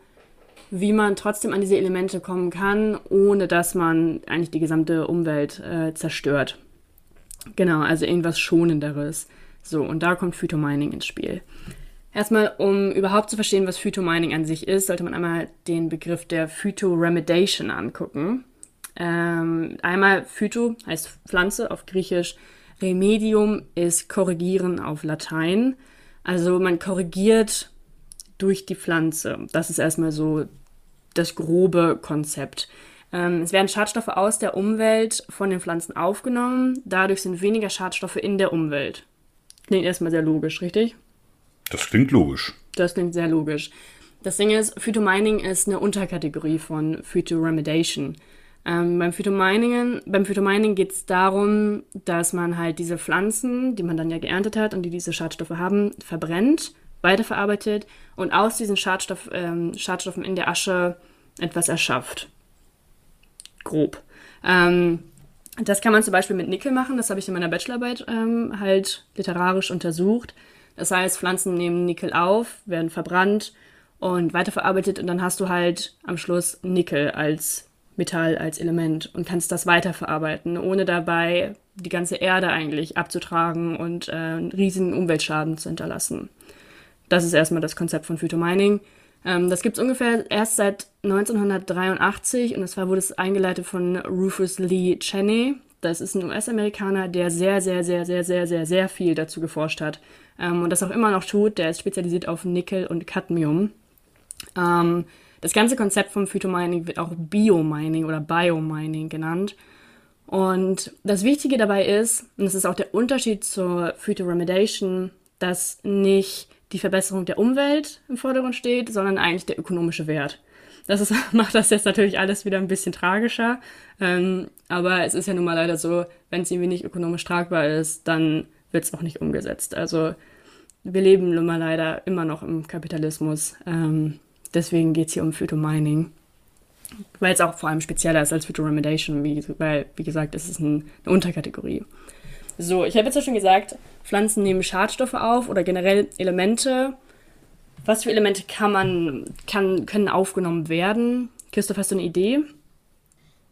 wie man trotzdem an diese Elemente kommen kann, ohne dass man eigentlich die gesamte Umwelt äh, zerstört. Genau, also irgendwas Schonenderes. So, und da kommt Phytomining ins Spiel. Erstmal, um überhaupt zu verstehen, was Phytomining an sich ist, sollte man einmal den Begriff der Phytoremediation angucken. Ähm, einmal Phyto heißt Pflanze auf Griechisch, Remedium ist korrigieren auf Latein. Also man korrigiert durch die Pflanze. Das ist erstmal so das grobe Konzept. Ähm, es werden Schadstoffe aus der Umwelt von den Pflanzen aufgenommen. Dadurch sind weniger Schadstoffe in der Umwelt. Klingt erstmal sehr logisch, richtig? Das klingt logisch. Das klingt sehr logisch. Das Ding ist, Phytomining ist eine Unterkategorie von Phytoremediation. Ähm, beim Phytomining, beim Phytomining geht es darum, dass man halt diese Pflanzen, die man dann ja geerntet hat und die diese Schadstoffe haben, verbrennt, weiterverarbeitet und aus diesen Schadstoff, ähm, Schadstoffen in der Asche etwas erschafft. Grob. Ähm, das kann man zum Beispiel mit Nickel machen, das habe ich in meiner Bachelorarbeit ähm, halt literarisch untersucht. Das heißt, Pflanzen nehmen Nickel auf, werden verbrannt und weiterverarbeitet und dann hast du halt am Schluss Nickel als Metall, als Element und kannst das weiterverarbeiten, ohne dabei die ganze Erde eigentlich abzutragen und äh, einen riesigen Umweltschaden zu hinterlassen. Das ist erstmal das Konzept von Phytomining. Ähm, das gibt es ungefähr erst seit 1983 und zwar wurde es eingeleitet von Rufus Lee Cheney. Das ist ein US-Amerikaner, der sehr, sehr, sehr, sehr, sehr, sehr, sehr viel dazu geforscht hat ähm, und das auch immer noch tut. Der ist spezialisiert auf Nickel und Cadmium. Ähm, das ganze Konzept vom Phytomining wird auch Biomining oder Biomining genannt. Und das Wichtige dabei ist, und das ist auch der Unterschied zur Phytoremediation, dass nicht die Verbesserung der Umwelt im Vordergrund steht, sondern eigentlich der ökonomische Wert. Das ist, macht das jetzt natürlich alles wieder ein bisschen tragischer. Ähm, aber es ist ja nun mal leider so, wenn es irgendwie nicht ökonomisch tragbar ist, dann wird es auch nicht umgesetzt. Also wir leben nun mal leider immer noch im Kapitalismus. Ähm, deswegen geht es hier um Phytomining. Weil es auch vor allem spezieller ist als Phytoremediation, wie, weil, wie gesagt, es ist ein, eine Unterkategorie. So, ich habe jetzt ja schon gesagt, Pflanzen nehmen Schadstoffe auf oder generell Elemente. Was für Elemente kann man, kann, können aufgenommen werden? Christoph, hast du eine Idee?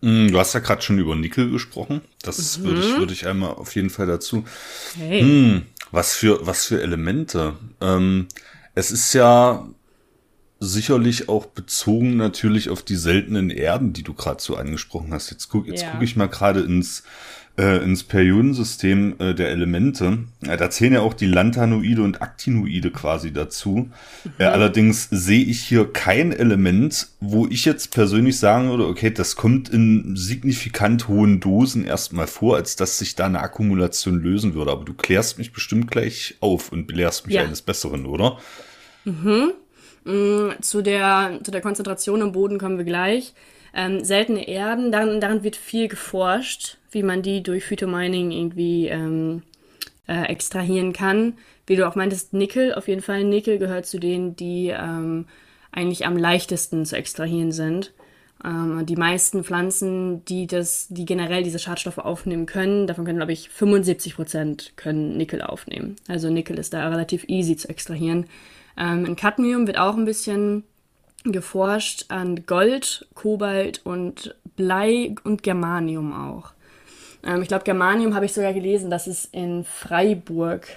Mm, du hast ja gerade schon über Nickel gesprochen. Das mhm. würde ich, würde ich einmal auf jeden Fall dazu. Hey. Hm, was für, was für Elemente? Ähm, es ist ja sicherlich auch bezogen natürlich auf die seltenen Erden, die du gerade so angesprochen hast. Jetzt guck, jetzt Ja. gucke ich mal gerade ins äh, ins Periodensystem äh, der Elemente. Äh, da zählen ja auch die Lanthanoide und Actinoide quasi dazu. Äh, allerdings sehe ich hier kein Element, wo ich jetzt persönlich sagen würde, okay, das kommt in signifikant hohen Dosen erstmal vor, als dass sich da eine Akkumulation lösen würde. Aber du klärst mich bestimmt gleich auf und belehrst mich Ja. eines Besseren, oder? Zu der, zu der Konzentration im Boden kommen wir gleich. Ähm, seltene Erden, daran, daran wird viel geforscht, wie man die durch Phytomining irgendwie ähm, äh, extrahieren kann. Wie du auch meintest, Nickel, auf jeden Fall. Nickel gehört zu denen, die ähm, eigentlich am leichtesten zu extrahieren sind. Ähm, die meisten Pflanzen, die das, die generell diese Schadstoffe aufnehmen können, davon können, glaube ich, 75 Prozent können Nickel aufnehmen. Also Nickel ist da relativ easy zu extrahieren. Ähm, Cadmium wird auch ein bisschen geforscht an Gold, Kobalt und Blei und Germanium auch. Ähm, ich glaube, Germanium habe ich sogar gelesen, dass es in Freiburg,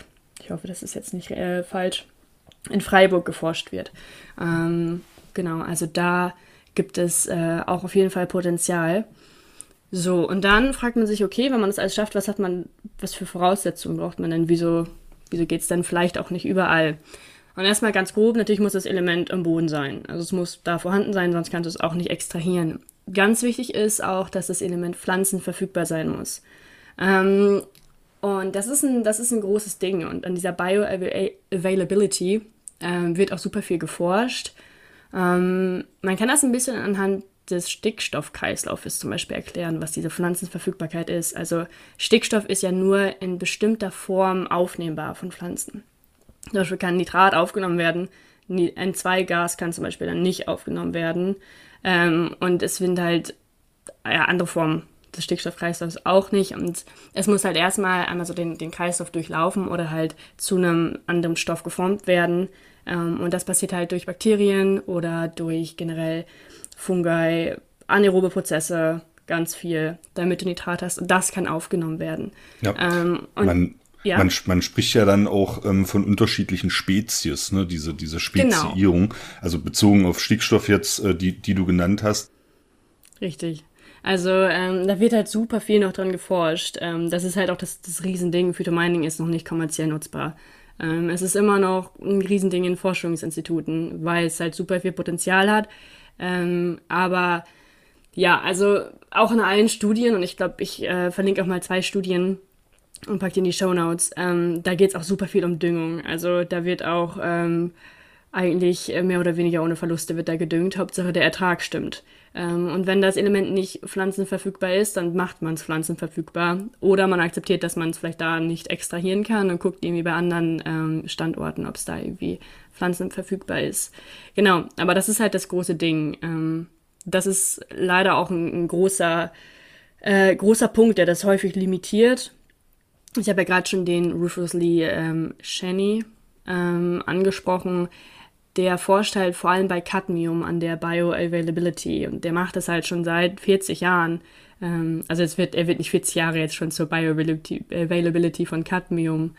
ich hoffe, das ist jetzt nicht äh, falsch, in Freiburg geforscht wird. Ähm, genau, also da gibt es äh, auch auf jeden Fall Potenzial. So, und dann fragt man sich, okay, wenn man das alles schafft, was hat man, was für Voraussetzungen braucht man denn? Wieso, wieso geht es dann vielleicht auch nicht überall? Und erstmal ganz grob, natürlich muss das Element im Boden sein. Also es muss da vorhanden sein, sonst kannst du es auch nicht extrahieren. Ganz wichtig ist auch, dass das Element pflanzenverfügbar sein muss. Ähm, und das ist, ein, das ist ein großes Ding. Und an dieser Bioavailability ähm, wird auch super viel geforscht. Ähm, man kann das ein bisschen anhand des Stickstoffkreislaufes zum Beispiel erklären, was diese Pflanzenverfügbarkeit ist. Also Stickstoff ist ja nur in bestimmter Form aufnehmbar von Pflanzen. Zum Beispiel kann Nitrat aufgenommen werden, N2-Gas kann zum Beispiel dann nicht aufgenommen werden. Ähm, und es sind halt ja, andere Formen des Stickstoffkreislaufs auch nicht. Und es muss halt erstmal einmal so den, den Kreislauf durchlaufen oder halt zu einem anderen Stoff geformt werden. Ähm, und das passiert halt durch Bakterien oder durch generell Fungi, anaerobe Prozesse, ganz viel, damit du Nitrat hast. Und das kann aufgenommen werden. Ja. Ähm, man, ja. man, man, spricht ja dann auch ähm, von unterschiedlichen Spezies, ne? diese, diese genau. Speziierung. Genau. Also bezogen auf Stickstoff jetzt, äh, die, die du genannt hast. Richtig. Also ähm, da wird halt super viel noch dran geforscht. Ähm, das ist halt auch das, das Riesending. Phytomining ist noch nicht kommerziell nutzbar. Ähm, es ist immer noch ein Riesending in Forschungsinstituten, weil es halt super viel Potenzial hat. Ähm, aber ja, also auch in allen Studien, und ich glaube, ich äh, verlinke auch mal zwei Studien und packe die in die Show Notes, ähm, da geht es auch super viel um Düngung. Also da wird auch ähm, eigentlich mehr oder weniger ohne Verluste wird da gedüngt. Hauptsache der Ertrag stimmt. Ähm, und wenn das Element nicht pflanzenverfügbar ist, dann macht man es pflanzenverfügbar. Oder man akzeptiert, dass man es vielleicht da nicht extrahieren kann und guckt irgendwie bei anderen ähm, Standorten, ob es da irgendwie pflanzenverfügbar ist. Genau, aber das ist halt das große Ding. Ähm, das ist leider auch ein, ein großer, äh, großer Punkt, der das häufig limitiert. Ich habe ja gerade schon den Rufus Lee ähm, Shenny ähm, angesprochen der forscht halt vor allem bei Cadmium an der Bioavailability und der macht das halt schon seit 40 Jahren. Ähm, also es wird, er wird nicht 40 Jahre jetzt schon zur Bioavailability von Cadmium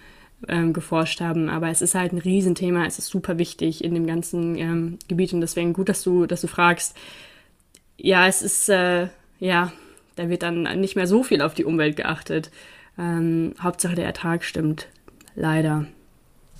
ähm, geforscht haben, aber es ist halt ein Riesenthema, es ist super wichtig in dem ganzen ähm, Gebiet und deswegen gut, dass du, dass du fragst. Ja, es ist, äh, ja, da wird dann nicht mehr so viel auf die Umwelt geachtet. Ähm, Hauptsache der Ertrag stimmt. Leider.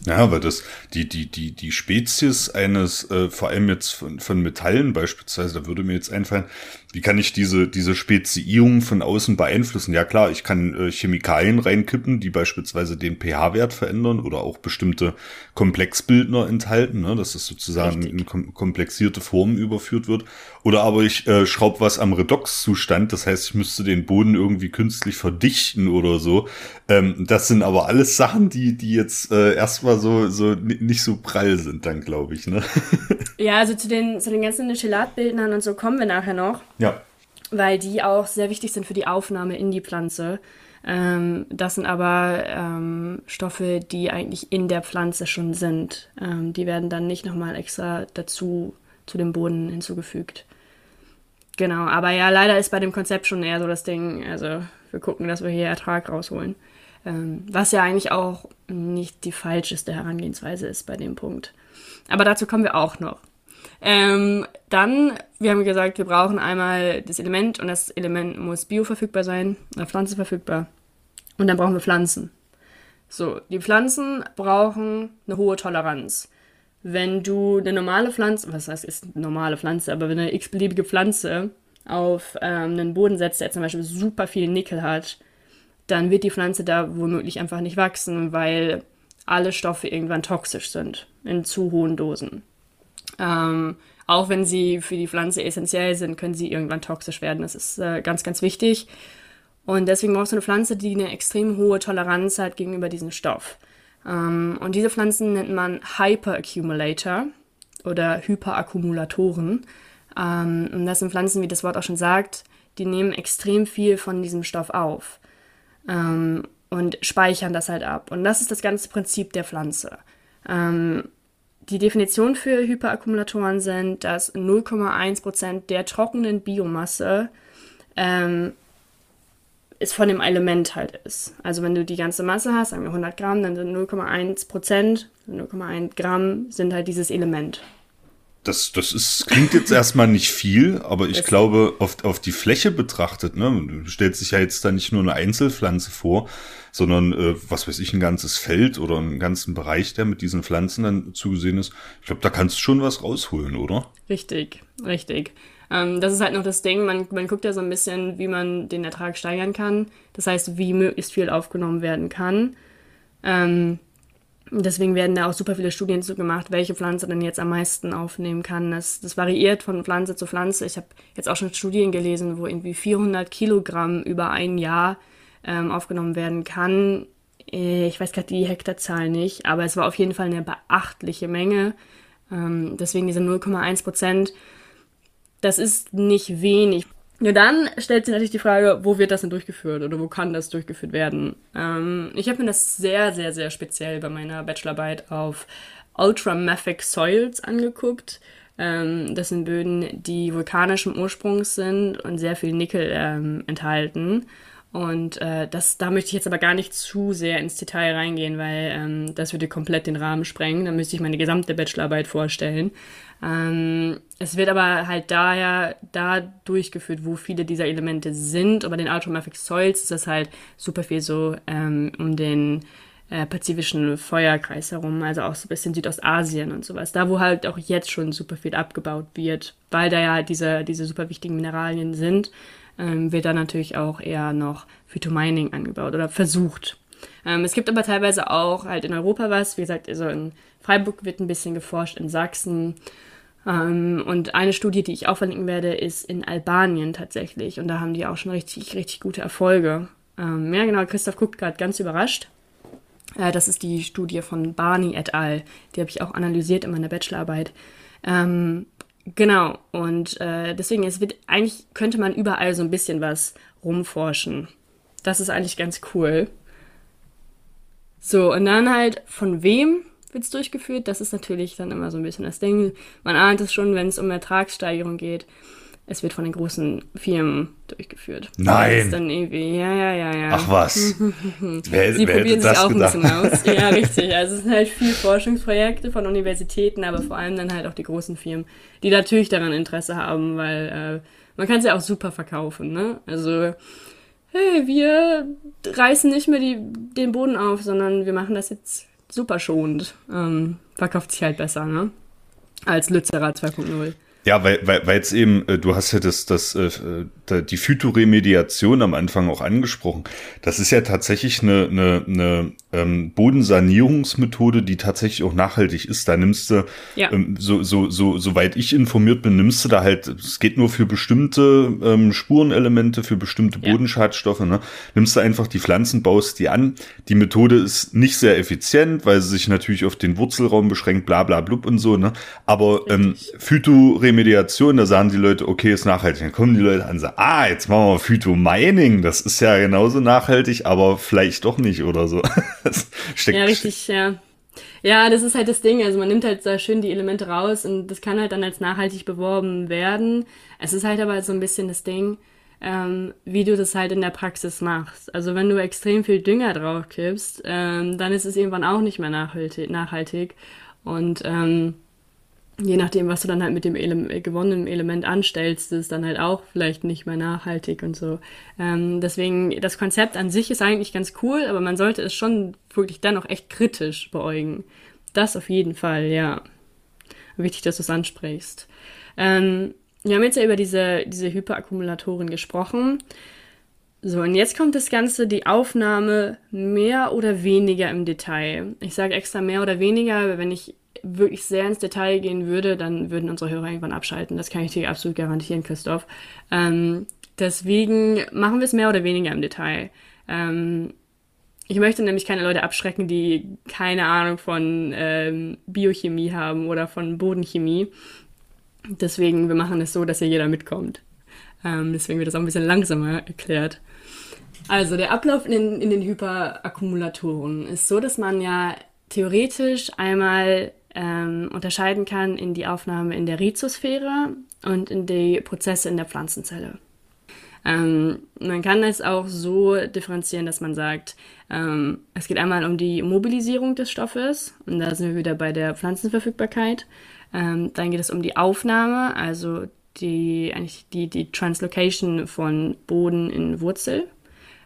Ja, aber das, die, die, die, die Spezies eines, äh, vor allem jetzt von, von Metallen beispielsweise, da würde mir jetzt einfallen, wie kann ich diese, diese Speziierung von außen beeinflussen? Ja klar, ich kann äh, Chemikalien reinkippen, die beispielsweise den pH-Wert verändern oder auch bestimmte Komplexbildner enthalten, ne, dass es sozusagen Richtig. in kom komplexierte Formen überführt wird. Oder aber ich äh, schraube was am Redoxzustand, das heißt, ich müsste den Boden irgendwie künstlich verdichten oder so. Ähm, das sind aber alles Sachen, die, die jetzt äh, erstmal so, so nicht so prall sind, dann glaube ich. Ne? Ja, also zu den, zu den ganzen Chelatbildnern und so kommen wir nachher noch. Ja. Weil die auch sehr wichtig sind für die Aufnahme in die Pflanze. Ähm, das sind aber ähm, Stoffe, die eigentlich in der Pflanze schon sind. Ähm, die werden dann nicht nochmal extra dazu zu dem Boden hinzugefügt. Genau, aber ja, leider ist bei dem Konzept schon eher so das Ding, also wir gucken, dass wir hier Ertrag rausholen. Ähm, was ja eigentlich auch nicht die falscheste Herangehensweise ist bei dem Punkt. Aber dazu kommen wir auch noch. Ähm, dann, wir haben gesagt, wir brauchen einmal das Element und das Element muss bioverfügbar sein, oder pflanzenverfügbar. Und dann brauchen wir Pflanzen. So, die Pflanzen brauchen eine hohe Toleranz. Wenn du eine normale Pflanze, was heißt, ist eine normale Pflanze, aber wenn eine x-beliebige Pflanze auf ähm, einen Boden setzt, der zum Beispiel super viel Nickel hat, dann wird die Pflanze da womöglich einfach nicht wachsen, weil alle Stoffe irgendwann toxisch sind in zu hohen Dosen. Ähm, auch wenn sie für die Pflanze essentiell sind, können sie irgendwann toxisch werden. Das ist äh, ganz, ganz wichtig. Und deswegen brauchst du eine Pflanze, die eine extrem hohe Toleranz hat gegenüber diesem Stoff. Ähm, und diese Pflanzen nennt man Hyperaccumulator oder Hyperakkumulatoren. Ähm, und das sind Pflanzen, wie das Wort auch schon sagt, die nehmen extrem viel von diesem Stoff auf ähm, und speichern das halt ab. Und das ist das ganze Prinzip der Pflanze. Ähm, die Definition für Hyperakkumulatoren sind, dass 0,1% der trockenen Biomasse ähm, ist von dem Element halt ist. Also wenn du die ganze Masse hast, sagen wir 100 Gramm, dann sind 0,1% 0,1 Gramm sind halt dieses Element. Das, das ist, klingt jetzt erstmal nicht viel, aber ich glaube, auf, auf die Fläche betrachtet, ne, du stellst sich ja jetzt da nicht nur eine Einzelpflanze vor, sondern, äh, was weiß ich, ein ganzes Feld oder einen ganzen Bereich, der mit diesen Pflanzen dann zugesehen ist. Ich glaube, da kannst du schon was rausholen, oder? Richtig, richtig. Ähm, das ist halt noch das Ding, man, man guckt ja so ein bisschen, wie man den Ertrag steigern kann. Das heißt, wie möglichst viel aufgenommen werden kann. Ähm, Deswegen werden da auch super viele Studien zu gemacht, welche Pflanze denn jetzt am meisten aufnehmen kann. Das, das variiert von Pflanze zu Pflanze. Ich habe jetzt auch schon Studien gelesen, wo irgendwie 400 Kilogramm über ein Jahr ähm, aufgenommen werden kann. Äh, ich weiß gerade die Hektarzahl nicht, aber es war auf jeden Fall eine beachtliche Menge. Ähm, deswegen diese 0,1 Prozent. Das ist nicht wenig. Ja, dann stellt sich natürlich die Frage, wo wird das denn durchgeführt oder wo kann das durchgeführt werden? Ähm, ich habe mir das sehr, sehr, sehr speziell bei meiner Bachelorarbeit auf Ultramafic Soils angeguckt. Ähm, das sind Böden, die vulkanischen Ursprungs sind und sehr viel Nickel ähm, enthalten. Und äh, das, da möchte ich jetzt aber gar nicht zu sehr ins Detail reingehen, weil ähm, das würde komplett den Rahmen sprengen. Da müsste ich meine gesamte Bachelorarbeit vorstellen. Ähm, es wird aber halt daher da durchgeführt, wo viele dieser Elemente sind. Bei den Ultramafic Soils ist das halt super viel so ähm, um den äh, pazifischen Feuerkreis herum, also auch so ein bisschen Südostasien und sowas. Da, wo halt auch jetzt schon super viel abgebaut wird, weil da ja diese, diese super wichtigen Mineralien sind, ähm, wird da natürlich auch eher noch Phytomining angebaut oder versucht. Ähm, es gibt aber teilweise auch halt in Europa was, wie gesagt, also in Freiburg wird ein bisschen geforscht, in Sachsen, ähm, und eine Studie, die ich auch verlinken werde, ist in Albanien tatsächlich. Und da haben die auch schon richtig, richtig gute Erfolge. Ähm, ja, genau, Christoph guckt gerade ganz überrascht. Äh, das ist die Studie von Barney et al. Die habe ich auch analysiert in meiner Bachelorarbeit. Ähm, genau, und äh, deswegen, es wird, eigentlich könnte man überall so ein bisschen was rumforschen. Das ist eigentlich ganz cool. So, und dann halt, von wem wird es durchgeführt. Das ist natürlich dann immer so ein bisschen das Ding. Man ahnt es schon, wenn es um Ertragssteigerung geht. Es wird von den großen Firmen durchgeführt. Nein. dann irgendwie, ja, ja, ja, ja. Ach was. wer, Sie wer probieren sich auch gedacht? ein bisschen aus. Ja, richtig. Also es sind halt viele Forschungsprojekte von Universitäten, aber vor allem dann halt auch die großen Firmen, die natürlich daran Interesse haben, weil äh, man kann es ja auch super verkaufen, ne? Also hey, wir reißen nicht mehr die, den Boden auf, sondern wir machen das jetzt super schonend. Ähm, verkauft sich halt besser, ne? Als Lützerer 2.0. Ja, weil, weil, weil jetzt eben, äh, du hast ja das, das, äh, die Phytoremediation am Anfang auch angesprochen. Das ist ja tatsächlich eine, eine, eine ähm, Bodensanierungsmethode, die tatsächlich auch nachhaltig ist. Da nimmst du, ja. ähm, so, so, so, soweit ich informiert bin, nimmst du da halt, es geht nur für bestimmte ähm, Spurenelemente, für bestimmte ja. Bodenschadstoffe, ne? Nimmst du einfach die Pflanzen, baust die an. Die Methode ist nicht sehr effizient, weil sie sich natürlich auf den Wurzelraum beschränkt, bla bla blub und so, ne? Aber ähm, Phytoremediation Remediation, da sagen die Leute, okay, ist nachhaltig. Dann kommen die Leute an und sagen, ah, jetzt machen wir Phytomining. Das ist ja genauso nachhaltig, aber vielleicht doch nicht oder so. ja, richtig, ja. Ja, das ist halt das Ding. Also man nimmt halt sehr schön die Elemente raus und das kann halt dann als nachhaltig beworben werden. Es ist halt aber so ein bisschen das Ding, ähm, wie du das halt in der Praxis machst. Also wenn du extrem viel Dünger drauf kippst, ähm, dann ist es irgendwann auch nicht mehr nachhaltig. nachhaltig. Und ähm, je nachdem, was du dann halt mit dem Ele gewonnenen Element anstellst, ist dann halt auch vielleicht nicht mehr nachhaltig und so. Ähm, deswegen, das Konzept an sich ist eigentlich ganz cool, aber man sollte es schon wirklich dann auch echt kritisch beäugen. Das auf jeden Fall, ja. Wichtig, dass du es ansprichst. Ähm, wir haben jetzt ja über diese, diese Hyperakkumulatoren gesprochen. So, und jetzt kommt das Ganze, die Aufnahme mehr oder weniger im Detail. Ich sage extra mehr oder weniger, wenn ich wirklich sehr ins Detail gehen würde, dann würden unsere Hörer irgendwann abschalten. Das kann ich dir absolut garantieren, Christoph. Ähm, deswegen machen wir es mehr oder weniger im Detail. Ähm, ich möchte nämlich keine Leute abschrecken, die keine Ahnung von ähm, Biochemie haben oder von Bodenchemie. Deswegen, wir machen es so, dass hier jeder mitkommt. Ähm, deswegen wird das auch ein bisschen langsamer erklärt. Also der Ablauf in in den Hyperakkumulatoren ist so, dass man ja theoretisch einmal ähm, unterscheiden kann in die Aufnahme in der Rhizosphäre und in die Prozesse in der Pflanzenzelle. Ähm, man kann es auch so differenzieren, dass man sagt, ähm, es geht einmal um die Mobilisierung des Stoffes und da sind wir wieder bei der Pflanzenverfügbarkeit. Ähm, dann geht es um die Aufnahme, also die, eigentlich die, die Translocation von Boden in Wurzel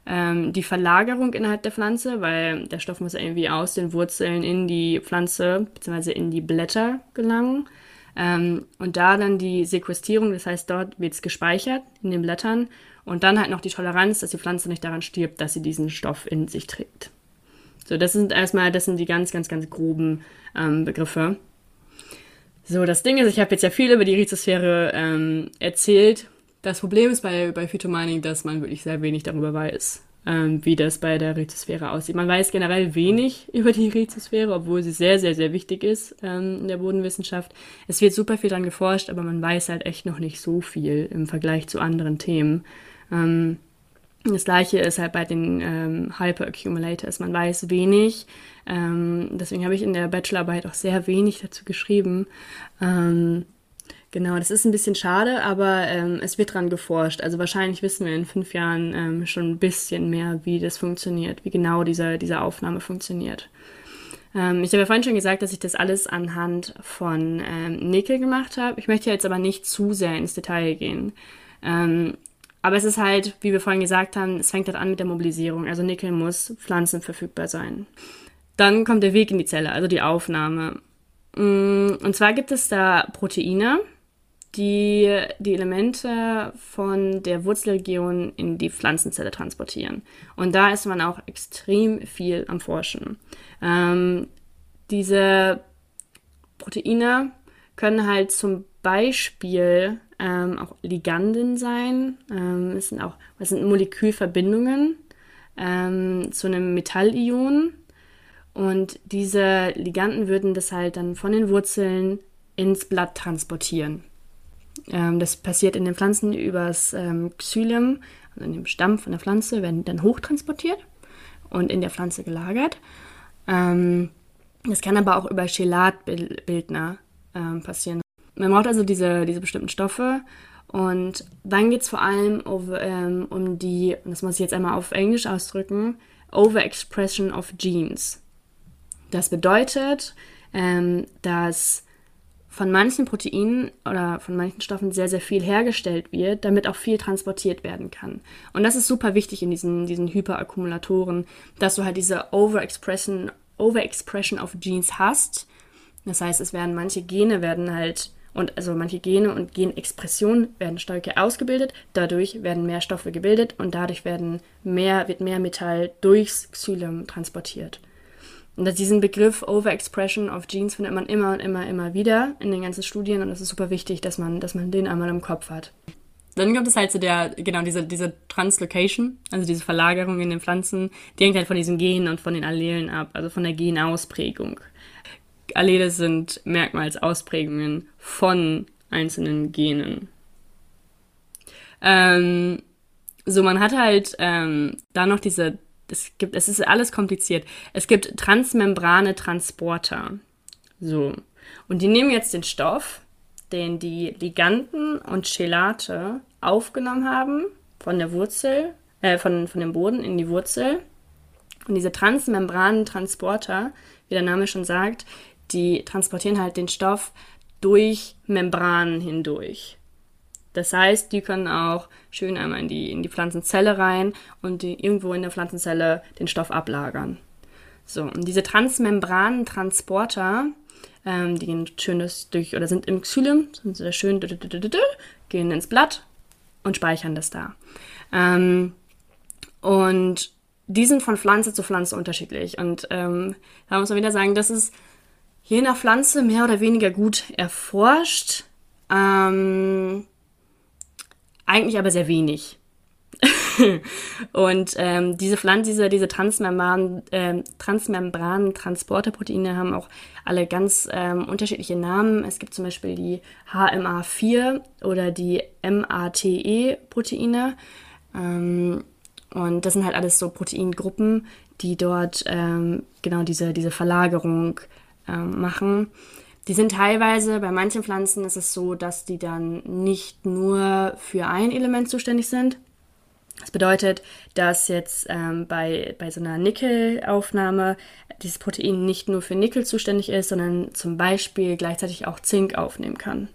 ähm, die Verlagerung innerhalb der Pflanze, weil der Stoff muss irgendwie aus den Wurzeln in die Pflanze bzw. in die Blätter gelangen. Ähm, und da dann die Sequestrierung, das heißt, dort wird es gespeichert in den Blättern und dann halt noch die Toleranz, dass die Pflanze nicht daran stirbt, dass sie diesen Stoff in sich trägt. So, das sind erstmal, das sind die ganz, ganz, ganz groben ähm, Begriffe. So, das Ding ist, ich habe jetzt ja viel über die Rhizosphäre ähm, erzählt. Das Problem ist bei, bei Phytomining, dass man wirklich sehr wenig darüber weiß, ähm, wie das bei der Rhizosphäre aussieht. Man weiß generell wenig über die Rhizosphäre, obwohl sie sehr, sehr, sehr wichtig ist ähm, in der Bodenwissenschaft. Es wird super viel dran geforscht, aber man weiß halt echt noch nicht so viel im Vergleich zu anderen Themen. Ähm, das gleiche ist halt bei den ähm, Hyperaccumulators. Man weiß wenig. Ähm, deswegen habe ich in der Bachelorarbeit auch sehr wenig dazu geschrieben. Ähm, genau, das ist ein bisschen schade, aber ähm, es wird dran geforscht. Also wahrscheinlich wissen wir in fünf Jahren ähm, schon ein bisschen mehr, wie das funktioniert, wie genau diese, diese Aufnahme funktioniert. Ähm, ich habe ja vorhin schon gesagt, dass ich das alles anhand von ähm, Nickel gemacht habe. Ich möchte jetzt aber nicht zu sehr ins Detail gehen. Ähm, aber es ist halt, wie wir vorhin gesagt haben, es fängt halt an mit der Mobilisierung. Also Nickel muss pflanzenverfügbar sein. Dann kommt der Weg in die Zelle, also die Aufnahme. Mm, und zwar gibt es da Proteine, die die Elemente von der Wurzelregion in die Pflanzenzelle transportieren. Und da ist man auch extrem viel am Forschen. Ähm, diese Proteine können halt zum Beispiel ähm, auch Liganden sein. Ähm, es sind auch es sind Molekülverbindungen ähm, zu einem Metallion. Und diese Liganden würden das halt dann von den Wurzeln ins Blatt transportieren. Ähm, das passiert in den Pflanzen übers ähm, Xylem, also in dem Stamm von der Pflanze, werden dann hochtransportiert und in der Pflanze gelagert. Ähm, das kann aber auch über Chelatbildner ähm, passieren. Man braucht also diese, diese bestimmten Stoffe. Und dann geht es vor allem over, ähm, um die, das muss ich jetzt einmal auf Englisch ausdrücken, Overexpression of Genes. Das bedeutet, ähm, dass von manchen Proteinen oder von manchen Stoffen sehr, sehr viel hergestellt wird, damit auch viel transportiert werden kann. Und das ist super wichtig in diesen, diesen Hyperakkumulatoren, dass du halt diese Overexpression, Overexpression of Genes hast. Das heißt, es werden manche Gene werden halt und also manche Gene und Genexpressionen werden stärker ausgebildet, dadurch werden mehr Stoffe gebildet und dadurch werden mehr, wird mehr Metall durchs Xylem transportiert. Und diesen Begriff Overexpression of Genes findet man immer und immer, immer wieder in den ganzen Studien und es ist super wichtig, dass man, dass man den einmal im Kopf hat. Dann kommt es halt zu der, genau, diese, diese Translocation, also diese Verlagerung in den Pflanzen, die hängt halt von diesen Genen und von den Allelen ab, also von der Genausprägung. Allele sind Merkmalsausprägungen von einzelnen Genen. Ähm, so, man hat halt ähm, da noch diese, es gibt, es ist alles kompliziert. Es gibt Transmembrane Transporter. So. Und die nehmen jetzt den Stoff, den die Liganden und Chelate aufgenommen haben von der Wurzel, äh, von, von dem Boden in die Wurzel. Und diese Transmembranen Transporter, wie der Name schon sagt, die transportieren halt den Stoff durch Membranen hindurch. Das heißt, die können auch schön einmal in die, in die Pflanzenzelle rein und irgendwo in der Pflanzenzelle den Stoff ablagern. So, und diese Transmembranentransporter, ähm, die gehen schön durch, oder sind im Xylem, sind sehr schön, gehen ins Blatt und speichern das da. Ähm, und die sind von Pflanze zu Pflanze unterschiedlich. Und ähm, da muss man wieder sagen, das ist je nach Pflanze mehr oder weniger gut erforscht. Ähm, eigentlich aber sehr wenig. und ähm, diese Pflanzen, diese, diese Transmembran, äh, Transmembran-Transporterproteine haben auch alle ganz ähm, unterschiedliche Namen. Es gibt zum Beispiel die HMA4 oder die MATE-Proteine. Ähm, und das sind halt alles so Proteingruppen, die dort ähm, genau diese, diese Verlagerung ähm, machen. Die sind teilweise, bei manchen Pflanzen ist es so, dass die dann nicht nur für ein Element zuständig sind. Das bedeutet, dass jetzt ähm, bei, bei so einer Nickelaufnahme dieses Protein nicht nur für Nickel zuständig ist, sondern zum Beispiel gleichzeitig auch Zink aufnehmen kann.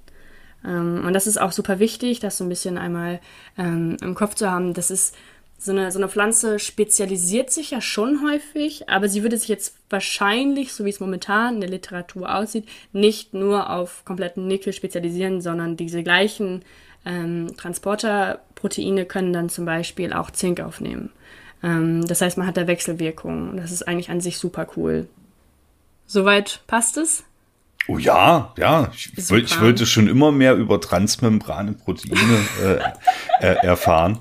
Ähm, und das ist auch super wichtig, das so ein bisschen einmal ähm, im Kopf zu haben. Das ist so eine, so eine Pflanze spezialisiert sich ja schon häufig, aber sie würde sich jetzt wahrscheinlich, so wie es momentan in der Literatur aussieht, nicht nur auf kompletten Nickel spezialisieren, sondern diese gleichen ähm, Transporterproteine können dann zum Beispiel auch Zink aufnehmen. Ähm, das heißt, man hat da Wechselwirkungen und das ist eigentlich an sich super cool. Soweit passt es? Oh ja, ja. Ich, wollt, ich wollte schon immer mehr über transmembrane Proteine äh, äh, erfahren.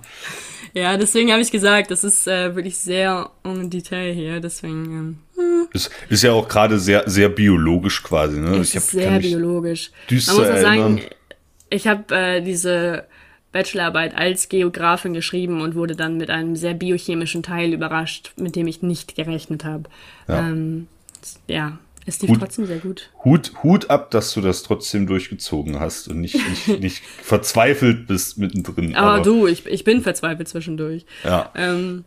Ja, deswegen habe ich gesagt, das ist äh, wirklich sehr im Detail hier. Deswegen. Ähm, ist, ist ja auch gerade sehr, sehr biologisch quasi. Ne? Es ist sehr biologisch. Man muss auch sagen, ich habe äh, diese Bachelorarbeit als Geografin geschrieben und wurde dann mit einem sehr biochemischen Teil überrascht, mit dem ich nicht gerechnet habe. Ja. Ähm, ja, es lief Hut, trotzdem sehr gut. Hut, Hut ab, dass du das trotzdem durchgezogen hast und nicht, nicht, nicht verzweifelt bist mittendrin. Aber, aber, du, ich, ich bin verzweifelt zwischendurch. Ja. Ähm,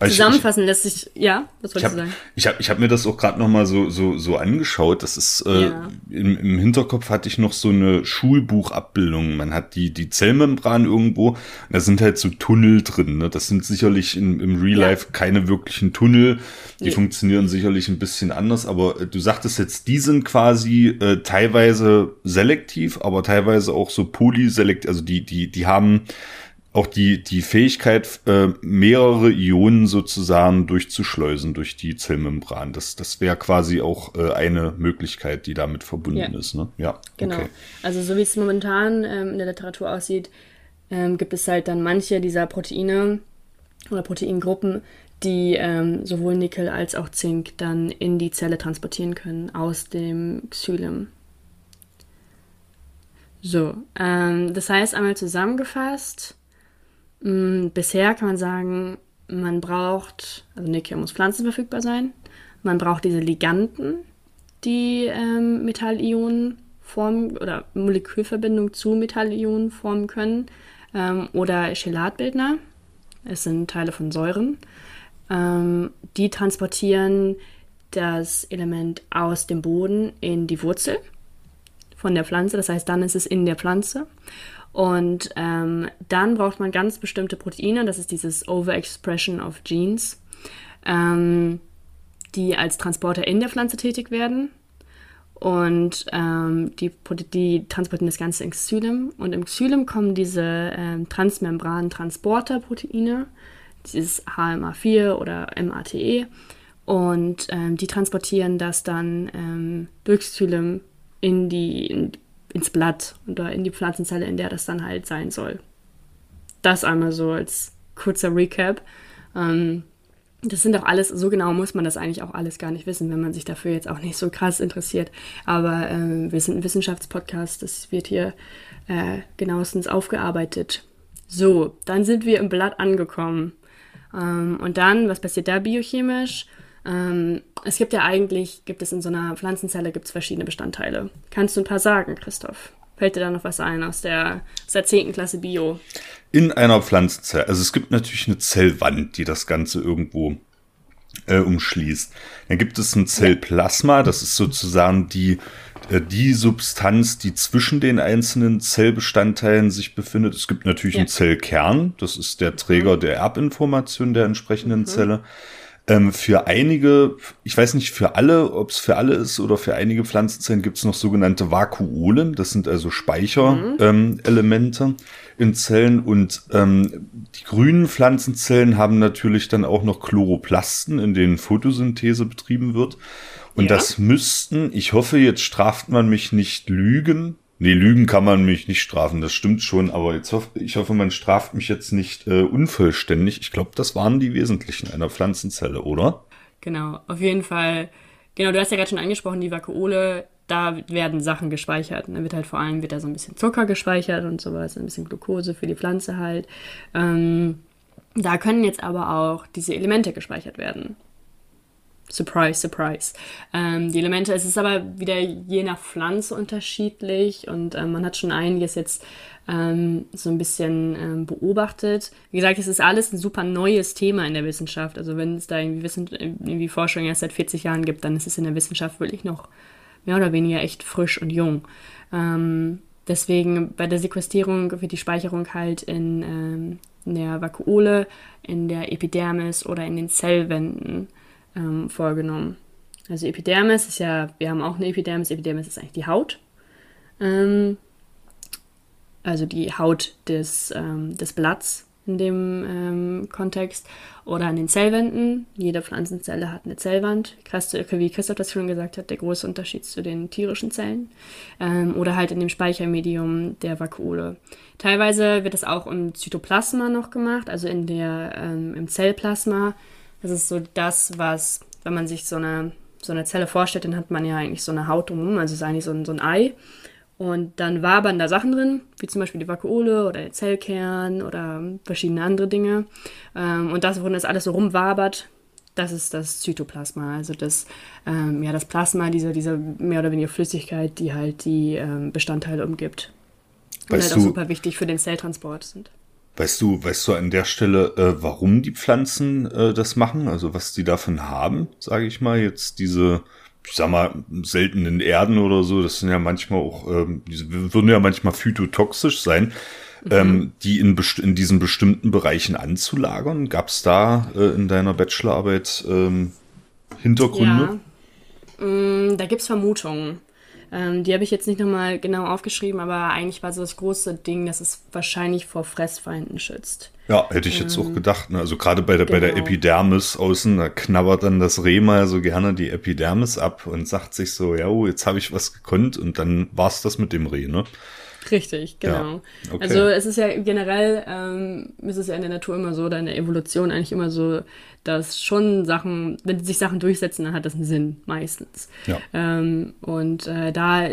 Zusammenfassen lässt sich, ja, was wolltest du sagen? Ich habe ich hab mir das auch gerade nochmal so, so, so angeschaut. Das ist, äh, ja. im, im Hinterkopf hatte ich noch so eine Schulbuchabbildung. Man hat die, die Zellmembran irgendwo, da sind halt so Tunnel drin. Ne? Das sind sicherlich in, im Real Life ja. keine wirklichen Tunnel. Die nee. funktionieren sicherlich ein bisschen anders, aber äh, du sagtest jetzt, die sind quasi äh, teilweise selektiv, aber teilweise auch so polyselektiv, also die, die, die haben auch die, die Fähigkeit, äh, mehrere Ionen sozusagen durchzuschleusen durch die Zellmembran. Das, das wäre quasi auch äh, eine Möglichkeit, die damit verbunden ja. ist. Ne? Ja, genau. Okay. Also so wie es momentan ähm, in der Literatur aussieht, ähm, gibt es halt dann manche dieser Proteine oder Proteingruppen, die ähm, sowohl Nickel als auch Zink dann in die Zelle transportieren können aus dem Xylem. So, ähm, das heißt einmal zusammengefasst, Mm, bisher kann man sagen, man braucht, also Nickel muss pflanzenverfügbar sein. Man braucht diese Liganden, die ähm, Metallionen formen oder Molekülverbindungen zu Metallionen formen können. Ähm, oder Chelatbildner. Es sind Teile von Säuren. Ähm, die transportieren das Element aus dem Boden in die Wurzel von der Pflanze. Das heißt, dann ist es in der Pflanze. Und ähm, dann braucht man ganz bestimmte Proteine, das ist dieses Overexpression of Genes, ähm, die als Transporter in der Pflanze tätig werden. Und ähm, die, die transportieren das Ganze ins Xylem. Und im Xylem kommen diese ähm, Transmembran-Transporter-Proteine, dieses HMA4 oder MATE. Und ähm, die transportieren das dann ähm, durchs Xylem in die, in, ins Blatt oder in die Pflanzenzelle, in der das dann halt sein soll. Das einmal so als kurzer Recap. Ähm, das sind auch alles, so genau muss man das eigentlich auch alles gar nicht wissen, wenn man sich dafür jetzt auch nicht so krass interessiert. Aber äh, wir sind ein Wissenschaftspodcast, das wird hier äh, genauestens aufgearbeitet. So, dann sind wir im Blatt angekommen. Ähm, und dann, was passiert da biochemisch? Ähm, es gibt ja eigentlich, gibt es in so einer Pflanzenzelle gibt es verschiedene Bestandteile. Kannst du ein paar sagen, Christoph? Fällt dir da noch was ein aus der, aus der 10. Klasse Bio? In einer Pflanzenzelle. Also es gibt natürlich eine Zellwand, die das Ganze irgendwo äh, umschließt. Dann gibt es ein Zellplasma, das ist sozusagen die, äh, die Substanz, die zwischen den einzelnen Zellbestandteilen sich befindet. Es gibt natürlich ja. einen Zellkern, das ist der Träger mhm. der Erbinformation der entsprechenden mhm. Zelle. Ähm, für einige, ich weiß nicht für alle, ob es für alle ist oder für einige Pflanzenzellen gibt es noch sogenannte Vakuolen. Das sind also Speicherelemente mhm. ähm, in Zellen. Und ähm, die grünen Pflanzenzellen haben natürlich dann auch noch Chloroplasten, in denen Photosynthese betrieben wird. Und ja. das müssten, ich hoffe, jetzt straft man mich nicht lügen, Nee, Lügen kann man mich nicht strafen, das stimmt schon, aber jetzt hoff, ich hoffe, man straft mich jetzt nicht äh, unvollständig. Ich glaube, das waren die wesentlichen einer Pflanzenzelle, oder? Genau, auf jeden Fall. Genau, du hast ja gerade schon angesprochen, die Vakuole, da werden Sachen gespeichert. Da wird halt vor allem wird da so ein bisschen Zucker gespeichert und sowas, ein bisschen Glucose für die Pflanze halt. Ähm, da können jetzt aber auch diese Elemente gespeichert werden. Surprise, surprise. Ähm, die Elemente, es ist aber wieder je nach Pflanze unterschiedlich und ähm, man hat schon einiges jetzt ähm, so ein bisschen ähm, beobachtet. Wie gesagt, es ist alles ein super neues Thema in der Wissenschaft. Also wenn es da irgendwie, Wissen, irgendwie Forschung erst seit 40 Jahren gibt, dann ist es in der Wissenschaft wirklich noch mehr oder weniger echt frisch und jung. Ähm, deswegen bei der Sequestrierung wird die Speicherung halt in, ähm, in der Vakuole, in der Epidermis oder in den Zellwänden ähm, vorgenommen. Also Epidermis ist ja, wir haben auch eine Epidermis. Epidermis ist eigentlich die Haut. Ähm, also die Haut des, ähm, des Blatts, in dem ähm, Kontext. Oder an den Zellwänden. Jede Pflanzenzelle hat eine Zellwand. Wie Christoph das schon gesagt hat, der große Unterschied zu den tierischen Zellen. Ähm, oder halt in dem Speichermedium der Vakuole. Teilweise wird das auch im Zytoplasma noch gemacht, also in der, ähm, im Zellplasma. Das ist so das, was, wenn man sich so eine, so eine Zelle vorstellt, dann hat man ja eigentlich so eine Haut drumherum, also es ist eigentlich so ein, so ein Ei. Und dann wabern da Sachen drin, wie zum Beispiel die Vakuole oder der Zellkern oder verschiedene andere Dinge. Ähm, und das, worin das alles so rumwabert, das ist das Zytoplasma, also das, ähm, ja, das Plasma, diese, diese mehr oder weniger Flüssigkeit, die halt die ähm, Bestandteile umgibt. Und weißt halt auch super wichtig für den Zelltransport sind. Weißt du, weißt du an der Stelle, äh, warum die Pflanzen äh, das machen? Also was die davon haben, sage ich mal, jetzt diese ich sag mal, seltenen Erden oder so, das sind ja manchmal auch, ähm, die würden ja manchmal phytotoxisch sein, mhm. ähm, die in, in diesen bestimmten Bereichen anzulagern. Gab es da äh, in deiner Bachelorarbeit ähm, Hintergründe? Ja. Mm, da gibt es Vermutungen. Ähm, die habe ich jetzt nicht nochmal genau aufgeschrieben, aber eigentlich war so das große Ding, dass es wahrscheinlich vor Fressfeinden schützt. Ja, hätte ich jetzt ähm, auch gedacht. Ne? Also gerade bei der, genau. bei der genau. Epidermis außen, da knabbert dann das Reh mal so gerne die Epidermis ab und sagt sich so, ja, oh, jetzt habe ich was gekonnt und dann war es das mit dem Reh, ne? Richtig, genau. Ja, okay. Also es ist ja generell, ähm, ist es ja in der Natur immer so, oder in der Evolution eigentlich immer so, dass schon Sachen, wenn sich Sachen durchsetzen, dann hat das einen Sinn, meistens. Ja. Ähm, und äh, da,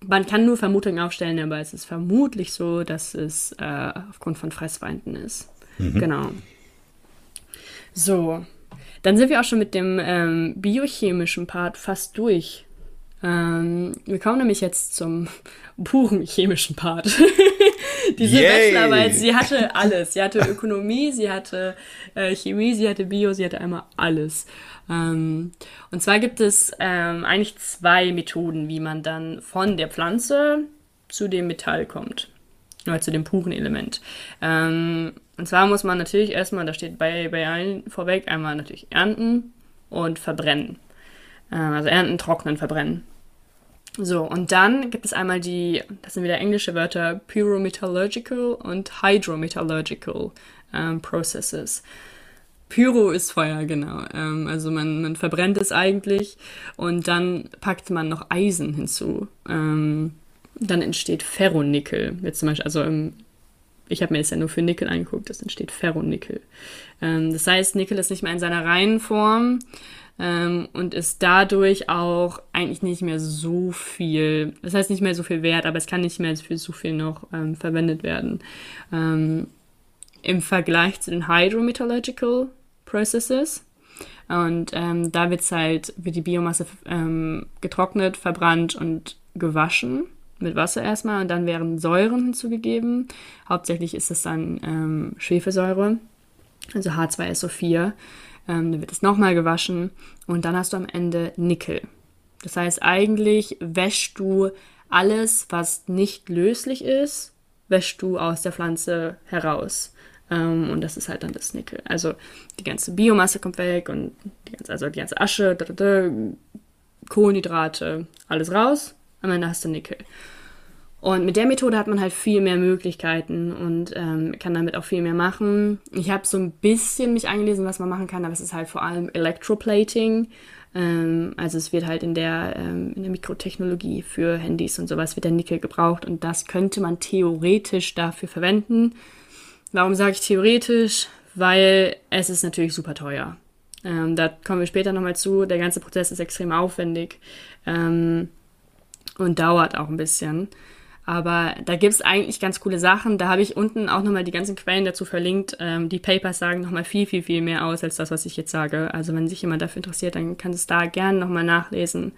man kann nur Vermutungen aufstellen, aber es ist vermutlich so, dass es äh, aufgrund von Fressfeinden ist. Mhm. Genau. So, dann sind wir auch schon mit dem ähm, biochemischen Part fast durch. Ähm, wir kommen nämlich jetzt zum puren chemischen Part. Diese Yay. Bachelorarbeit, sie hatte alles. Sie hatte Ökonomie, sie hatte äh, Chemie, sie hatte Bio, sie hatte einmal alles. Ähm, und zwar gibt es ähm, eigentlich zwei Methoden, wie man dann von der Pflanze zu dem Metall kommt. Oder zu dem puren Element. Ähm, und zwar muss man natürlich erstmal, da steht bei, bei allen vorweg, einmal natürlich ernten und verbrennen. Äh, also ernten, trocknen, verbrennen. So, und dann gibt es einmal die, das sind wieder englische Wörter, Pyrometallurgical und Hydrometallurgical ähm, Processes. Pyro ist Feuer, genau. Ähm, also man, man verbrennt es eigentlich und dann packt man noch Eisen hinzu. Ähm, dann entsteht Ferronickel. Jetzt zum Beispiel, also im, ich habe mir jetzt ja nur für Nickel angeguckt, das entsteht Ferronickel. Ähm, das heißt, Nickel ist nicht mehr in seiner reinen Form, ähm, und ist dadurch auch eigentlich nicht mehr so viel, das heißt nicht mehr so viel wert, aber es kann nicht mehr für so viel noch ähm, verwendet werden. Ähm, Im Vergleich zu den Hydrometallurgical Processes. Und ähm, da wird's halt, wird die Biomasse ähm, getrocknet, verbrannt und gewaschen mit Wasser erstmal und dann werden Säuren hinzugegeben. Hauptsächlich ist es dann ähm, Schwefelsäure, also H2SO4. Ähm, dann wird es nochmal gewaschen und dann hast du am Ende Nickel. Das heißt, eigentlich wäschst du alles, was nicht löslich ist, wäschst du aus der Pflanze heraus. Ähm, und das ist halt dann das Nickel. Also die ganze Biomasse kommt weg und die ganze, also die ganze Asche, Kohlenhydrate, alles raus. Am Ende hast du Nickel. Und mit der Methode hat man halt viel mehr Möglichkeiten und ähm, kann damit auch viel mehr machen. Ich habe so ein bisschen mich eingelesen, was man machen kann, aber es ist halt vor allem Electroplating. Ähm, also es wird halt in der, ähm, in der Mikrotechnologie für Handys und sowas wird der Nickel gebraucht und das könnte man theoretisch dafür verwenden. Warum sage ich theoretisch? Weil es ist natürlich super teuer. Ähm, da kommen wir später nochmal zu. Der ganze Prozess ist extrem aufwendig ähm, und dauert auch ein bisschen. Aber da gibt es eigentlich ganz coole Sachen. Da habe ich unten auch nochmal die ganzen Quellen dazu verlinkt. Ähm, die Papers sagen nochmal viel, viel, viel mehr aus als das, was ich jetzt sage. Also wenn sich jemand dafür interessiert, dann kann es da gerne nochmal nachlesen.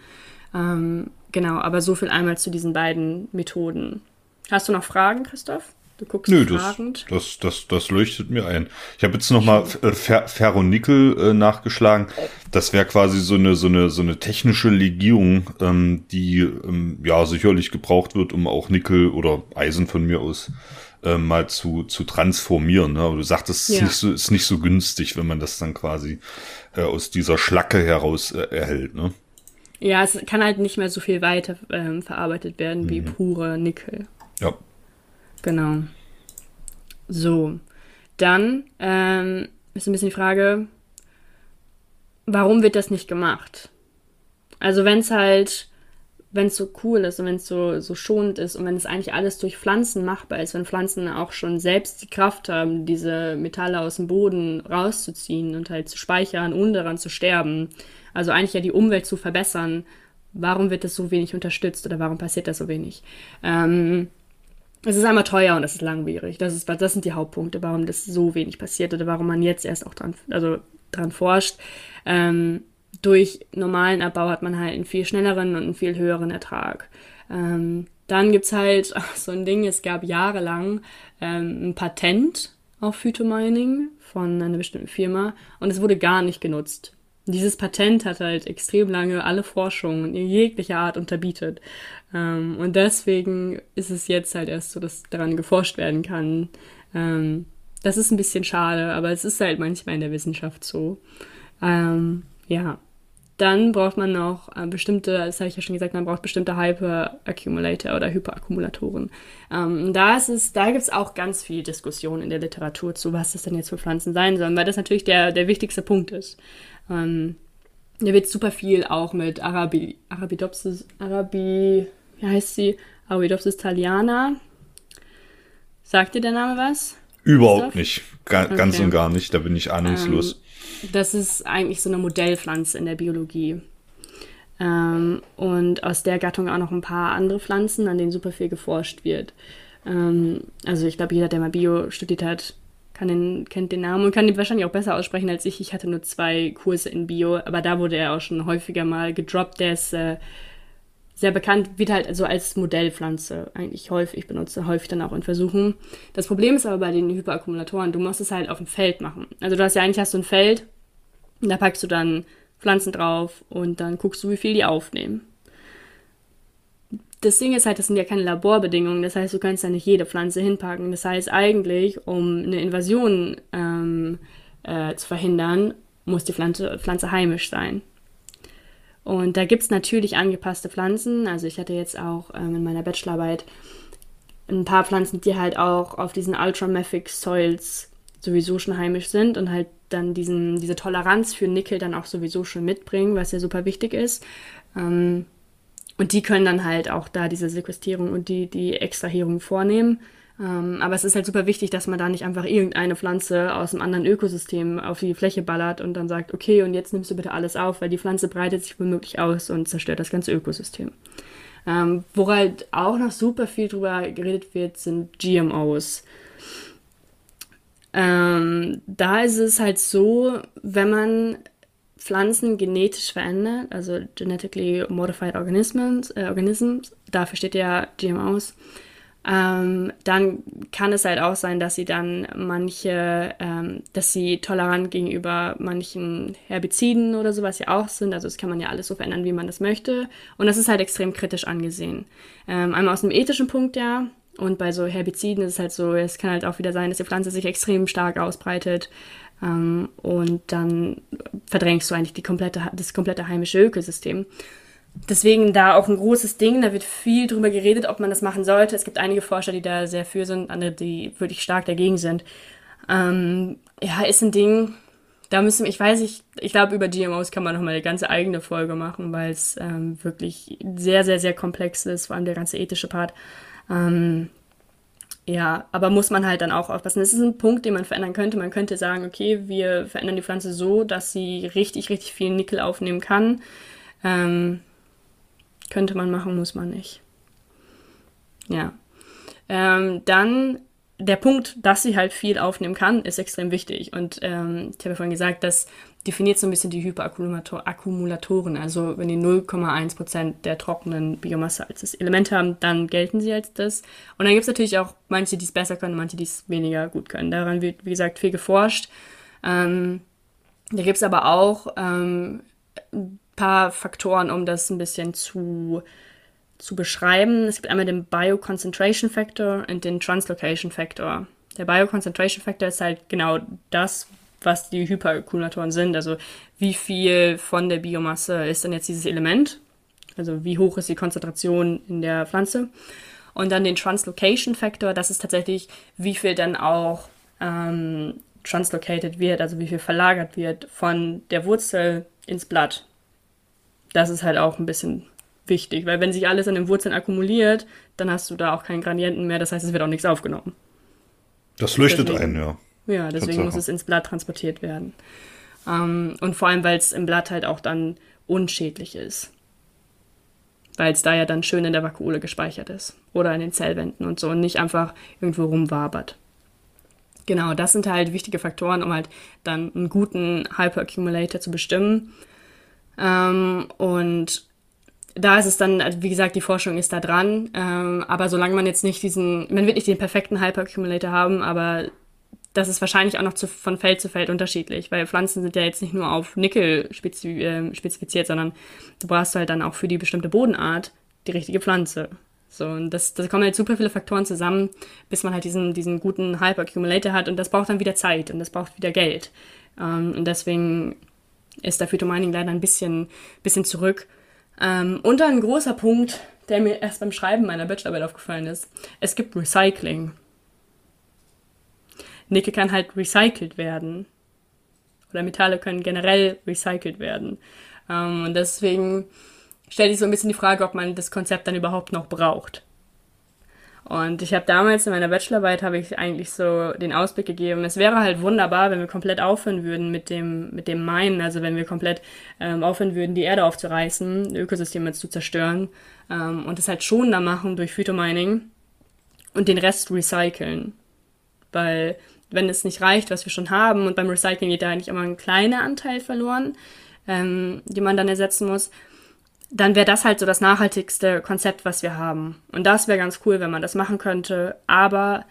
Ähm, genau, aber so viel einmal zu diesen beiden Methoden. Hast du noch Fragen, Christoph? Du guckst Nö, fragend. Das, das, das, das leuchtet mir ein. Ich habe jetzt nochmal äh, Fer Ferronickel äh, nachgeschlagen. Das wäre quasi so eine, so, eine, so eine technische Legierung, ähm, die ähm, ja sicherlich gebraucht wird, um auch Nickel oder Eisen von mir aus äh, mal zu, zu transformieren. Ne? Aber du sagtest, es ja. ist, nicht so, ist nicht so günstig, wenn man das dann quasi äh, aus dieser Schlacke heraus äh, erhält. Ne? Ja, es kann halt nicht mehr so viel weiter ähm, verarbeitet werden mhm. wie pure Nickel. Ja. Genau. So. dann ähm, ist ein bisschen die Frage, warum wird das nicht gemacht? Also wenn es halt, wenn es so cool ist und wenn es so, so schonend ist und wenn es eigentlich alles durch Pflanzen machbar ist, wenn Pflanzen auch schon selbst die Kraft haben, diese Metalle aus dem Boden rauszuziehen und halt zu speichern, ohne daran zu sterben, also eigentlich ja die Umwelt zu verbessern, warum wird das so wenig unterstützt oder warum passiert das so wenig? Ähm, es ist einmal teuer und es ist langwierig. Das, ist, das sind die Hauptpunkte, warum das so wenig passiert oder warum man jetzt erst auch dran, also dran forscht. Ähm, durch normalen Abbau hat man halt einen viel schnelleren und einen viel höheren Ertrag. Ähm, dann gibt es halt so ein Ding, es gab jahrelang ähm, ein Patent auf Phytomining von einer bestimmten Firma und es wurde gar nicht genutzt. Dieses Patent hat halt extrem lange alle Forschungen in jeglicher Art unterbietet. Ähm, und deswegen ist es jetzt halt erst so, dass daran geforscht werden kann. Ähm, das ist ein bisschen schade, aber es ist halt manchmal in der Wissenschaft so. Ähm, ja. Dann braucht man noch äh, bestimmte, das habe ich ja schon gesagt, man braucht bestimmte Hyperaccumulator oder Hyperakkumulatoren. Ähm, da da gibt es auch ganz viel Diskussion in der Literatur zu, was das denn jetzt für Pflanzen sein sollen, weil das natürlich der, der wichtigste Punkt ist. Ähm, da wird super viel auch mit Arabi, Arabidopsis, Arabi, wie heißt sie? Arabidopsis thaliana. Sagt dir der Name was? Überhaupt nicht. Ga okay. Ganz und gar nicht. Da bin ich ahnungslos. Ähm, das ist eigentlich so eine Modellpflanze in der Biologie. Ähm, und aus der Gattung auch noch ein paar andere Pflanzen, an denen super viel geforscht wird. Ähm, also ich glaube, jeder, der mal Bio studiert hat, kann den, kennt den Namen und kann den wahrscheinlich auch besser aussprechen als ich. Ich hatte nur zwei Kurse in Bio, aber da wurde er auch schon häufiger mal gedroppt. Der ist äh, sehr bekannt, wird halt so als Modellpflanze eigentlich häufig benutzt, häufig dann auch in Versuchen. Das Problem ist aber bei den Hyperakkumulatoren, du musst es halt auf dem Feld machen. Also du hast ja eigentlich hast du ein Feld, da packst du dann Pflanzen drauf und dann guckst du, wie viel die aufnehmen das Ding ist halt, das sind ja keine Laborbedingungen. Das heißt, du kannst ja nicht jede Pflanze hinpacken. Das heißt, eigentlich, um eine Invasion ähm, äh, zu verhindern, muss die Pflanze, Pflanze heimisch sein. Und da gibt es natürlich angepasste Pflanzen. Also ich hatte jetzt auch ähm, in meiner Bachelorarbeit ein paar Pflanzen, die halt auch auf diesen Ultramathic Soils sowieso schon heimisch sind und halt dann diesen, diese Toleranz für Nickel dann auch sowieso schon mitbringen, was ja super wichtig ist. Ähm, und die können dann halt auch da diese Sequestrierung und die, die Extrahierung vornehmen. Ähm, aber es ist halt super wichtig, dass man da nicht einfach irgendeine Pflanze aus einem anderen Ökosystem auf die Fläche ballert und dann sagt, okay, und jetzt nimmst du bitte alles auf, weil die Pflanze breitet sich womöglich aus und zerstört das ganze Ökosystem. Ähm, halt auch noch super viel drüber geredet wird, sind GMOs. Ähm, da ist es halt so, wenn man Pflanzen genetisch verändert, also genetically modified organisms, äh, organisms dafür steht ja GMOs, ähm, dann kann es halt auch sein, dass sie dann manche, ähm, dass sie tolerant gegenüber manchen Herbiziden oder sowas ja auch sind. Also das kann man ja alles so verändern, wie man das möchte. Und das ist halt extrem kritisch angesehen. Ähm, einmal aus einem ethischen Punkt ja. Und bei so Herbiziden ist es halt so, es kann halt auch wieder sein, dass die Pflanze sich extrem stark ausbreitet ähm, und dann verdrängst du eigentlich die komplette, das komplette heimische Ökosystem. Deswegen da auch ein großes Ding, da wird viel drüber geredet, ob man das machen sollte. Es gibt einige Forscher, die da sehr für sind, andere, die wirklich stark dagegen sind. Ähm, ja, ist ein Ding, da müssen, ich weiß nicht, ich glaube, über GMOs kann man nochmal eine ganze eigene Folge machen, weil es ähm, wirklich sehr, sehr, sehr komplex ist, vor allem der ganze ethische Part. Ähm, ja, aber muss man halt dann auch aufpassen. Das ist ein Punkt, den man verändern könnte. Man könnte sagen, okay, wir verändern die Pflanze so, dass sie richtig, richtig viel Nickel aufnehmen kann. Ähm, könnte man machen, muss man nicht. Ja. Ähm, dann der Punkt, dass sie halt viel aufnehmen kann, ist extrem wichtig. Und ähm, ich habe ja vorhin gesagt, das definiert so ein bisschen die Hyperakkumulatoren. Also wenn die 0,1% der trockenen Biomasse als das Element haben, dann gelten sie als das. Und dann gibt es natürlich auch manche, die es besser können, manche, die es weniger gut können. Daran wird, wie gesagt, viel geforscht. Ähm, da gibt es aber auch ähm, ein paar Faktoren, um das ein bisschen zu zu beschreiben. Es gibt einmal den Bioconcentration Factor und den Translocation Factor. Der Bioconcentration Factor ist halt genau das, was die Hyperakkumulatoren sind. Also wie viel von der Biomasse ist denn jetzt dieses Element? Also wie hoch ist die Konzentration in der Pflanze? Und dann den Translocation Factor, das ist tatsächlich, wie viel dann auch ähm, translocated wird, also wie viel verlagert wird von der Wurzel ins Blatt. Das ist halt auch ein bisschen wichtig, weil wenn sich alles an den Wurzeln akkumuliert, dann hast du da auch keinen Gradienten mehr, das heißt, es wird auch nichts aufgenommen. Das leuchtet ein, ja. Ja, deswegen muss es ins Blatt transportiert werden. Ähm, und vor allem, weil es im Blatt halt auch dann unschädlich ist. Weil es da ja dann schön in der Vakuole gespeichert ist. Oder in den Zellwänden und so und nicht einfach irgendwo rumwabert. Genau, das sind halt wichtige Faktoren, um halt dann einen guten Hyperaccumulator zu bestimmen. Ähm, und da ist es dann, also wie gesagt, die Forschung ist da dran. Ähm, aber solange man jetzt nicht diesen, man wird nicht den perfekten Hyperaccumulator haben, aber das ist wahrscheinlich auch noch zu, von Feld zu Feld unterschiedlich, weil Pflanzen sind ja jetzt nicht nur auf Nickel spezi äh, spezifiziert, sondern du brauchst halt dann auch für die bestimmte Bodenart die richtige Pflanze. So, und das, das kommen halt super viele Faktoren zusammen, bis man halt diesen, diesen guten Hyper-Accumulator hat und das braucht dann wieder Zeit und das braucht wieder Geld. Ähm, und deswegen ist da Phytomining leider ein bisschen, bisschen zurück. Ähm, und ein großer Punkt, der mir erst beim Schreiben meiner Bachelorarbeit aufgefallen ist, es gibt Recycling. Nickel kann halt recycelt werden. Oder Metalle können generell recycelt werden. Ähm, und deswegen stellt sich so ein bisschen die Frage, ob man das Konzept dann überhaupt noch braucht. Und ich habe damals in meiner Bachelorarbeit habe ich eigentlich so den Ausblick gegeben, es wäre halt wunderbar, wenn wir komplett aufhören würden mit dem mit dem Minen, also wenn wir komplett ähm, aufhören würden, die Erde aufzureißen, Ökosysteme zu zerstören ähm, und es halt schonender machen durch Phytomining und den Rest recyceln, weil wenn es nicht reicht, was wir schon haben, und beim Recycling geht da eigentlich immer ein kleiner Anteil verloren, ähm, die man dann ersetzen muss, dann wäre das halt so das nachhaltigste Konzept, was wir haben. Und das wäre ganz cool, wenn man das machen könnte. Aber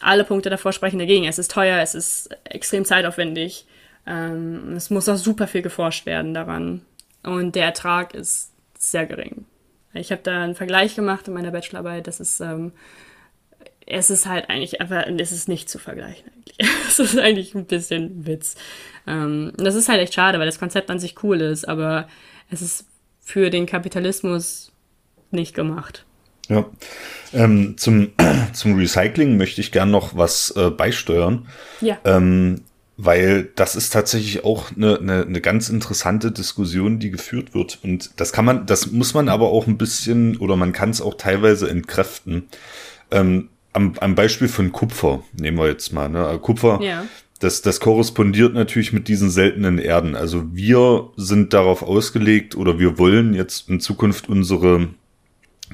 alle Punkte davor sprechen dagegen. Es ist teuer, es ist extrem zeitaufwendig. Ähm, es muss auch super viel geforscht werden daran. Und der Ertrag ist sehr gering. Ich habe da einen Vergleich gemacht in meiner Bachelorarbeit. Das ist ähm, es ist halt eigentlich einfach, es ist nicht zu vergleichen eigentlich. es ist eigentlich ein bisschen Witz. Ähm, das ist halt echt schade, weil das Konzept an sich cool ist, aber es ist für den Kapitalismus nicht gemacht. Ja. Ähm, zum, zum Recycling möchte ich gern noch was äh, beisteuern. Ja. Ähm, weil das ist tatsächlich auch eine, eine, eine ganz interessante Diskussion, die geführt wird. Und das kann man, das muss man aber auch ein bisschen oder man kann es auch teilweise entkräften. Ähm, am, am Beispiel von Kupfer nehmen wir jetzt mal. Ne? Kupfer, ja. das, das korrespondiert natürlich mit diesen seltenen Erden. Also wir sind darauf ausgelegt oder wir wollen jetzt in Zukunft unsere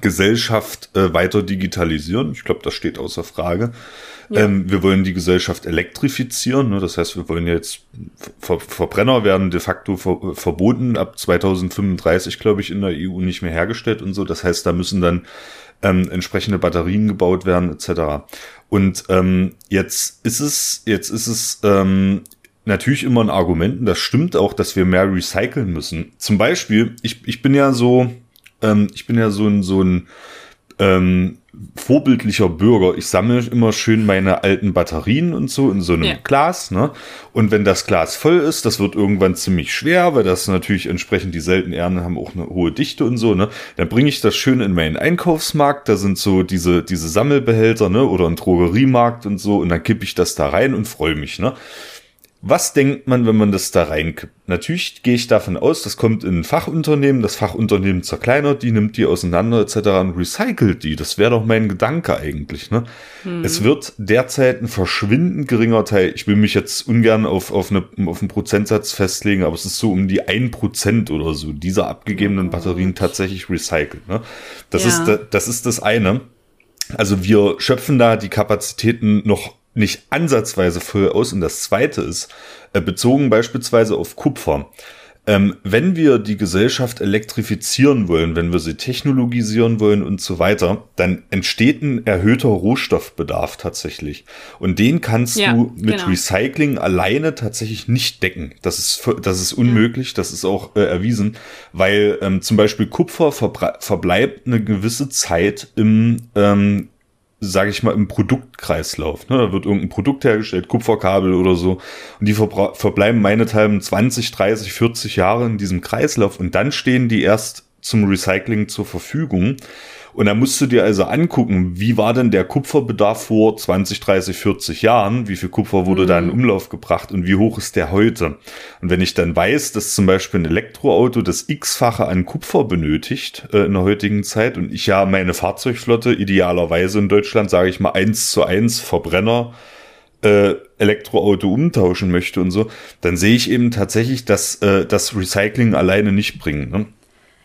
Gesellschaft äh, weiter digitalisieren. Ich glaube, das steht außer Frage. Ja. Ähm, wir wollen die Gesellschaft elektrifizieren. Ne? Das heißt, wir wollen jetzt Ver Verbrenner werden de facto ver verboten ab 2035, glaube ich, in der EU nicht mehr hergestellt und so. Das heißt, da müssen dann ähm, entsprechende Batterien gebaut werden etc. Und ähm, jetzt ist es jetzt ist es ähm, natürlich immer ein Argument, und das stimmt auch, dass wir mehr recyceln müssen. Zum Beispiel, ich, ich bin ja so, ähm, ich bin ja so ein so ein ähm, vorbildlicher Bürger. Ich sammle immer schön meine alten Batterien und so in so einem ja. Glas. Ne? Und wenn das Glas voll ist, das wird irgendwann ziemlich schwer, weil das natürlich entsprechend die seltenen Erden haben auch eine hohe Dichte und so. Ne? Dann bringe ich das schön in meinen Einkaufsmarkt. Da sind so diese diese Sammelbehälter ne oder ein Drogeriemarkt und so. Und dann kippe ich das da rein und freue mich. Ne? Was denkt man, wenn man das da reinkippt? Natürlich gehe ich davon aus, das kommt in ein Fachunternehmen, das Fachunternehmen zerkleinert die, nimmt die auseinander etc. und recycelt die. Das wäre doch mein Gedanke eigentlich. Ne? Mhm. Es wird derzeit ein verschwindend geringer Teil, ich will mich jetzt ungern auf, auf, eine, auf einen Prozentsatz festlegen, aber es ist so um die ein Prozent oder so dieser abgegebenen Batterien tatsächlich recycelt. Ne? Das, ja. ist, das ist das eine. Also wir schöpfen da die Kapazitäten noch nicht ansatzweise voll aus. Und das zweite ist, äh, bezogen beispielsweise auf Kupfer. Ähm, wenn wir die Gesellschaft elektrifizieren wollen, wenn wir sie technologisieren wollen und so weiter, dann entsteht ein erhöhter Rohstoffbedarf tatsächlich. Und den kannst ja, du mit genau. Recycling alleine tatsächlich nicht decken. Das ist, das ist unmöglich, das ist auch äh, erwiesen, weil ähm, zum Beispiel Kupfer verbleibt eine gewisse Zeit im, ähm, sage ich mal, im Produktkreislauf. Ne? Da wird irgendein Produkt hergestellt, Kupferkabel oder so, und die verbleiben meinethalben 20, 30, 40 Jahre in diesem Kreislauf und dann stehen die erst zum Recycling zur Verfügung. Und da musst du dir also angucken, wie war denn der Kupferbedarf vor 20, 30, 40 Jahren? Wie viel Kupfer wurde mhm. da in Umlauf gebracht und wie hoch ist der heute? Und wenn ich dann weiß, dass zum Beispiel ein Elektroauto das x-fache an Kupfer benötigt äh, in der heutigen Zeit und ich ja meine Fahrzeugflotte idealerweise in Deutschland, sage ich mal, eins zu eins Verbrenner äh, Elektroauto umtauschen möchte und so, dann sehe ich eben tatsächlich, dass äh, das Recycling alleine nicht bringt. Ne?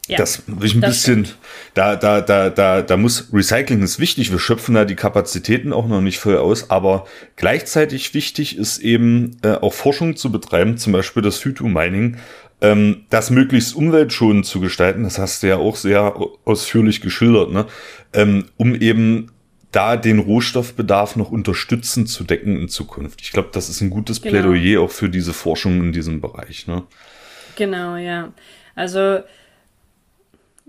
Ja, das ich ein bisschen, stimmt. da, da, da, da, da muss Recycling ist wichtig. Wir schöpfen da die Kapazitäten auch noch nicht voll aus, aber gleichzeitig wichtig ist eben äh, auch Forschung zu betreiben, zum Beispiel das Phytomining, ähm, das möglichst umweltschonend zu gestalten. Das hast du ja auch sehr ausführlich geschildert, ne? Ähm, um eben da den Rohstoffbedarf noch unterstützend zu decken in Zukunft. Ich glaube, das ist ein gutes genau. Plädoyer auch für diese Forschung in diesem Bereich. Ne? Genau, ja. Also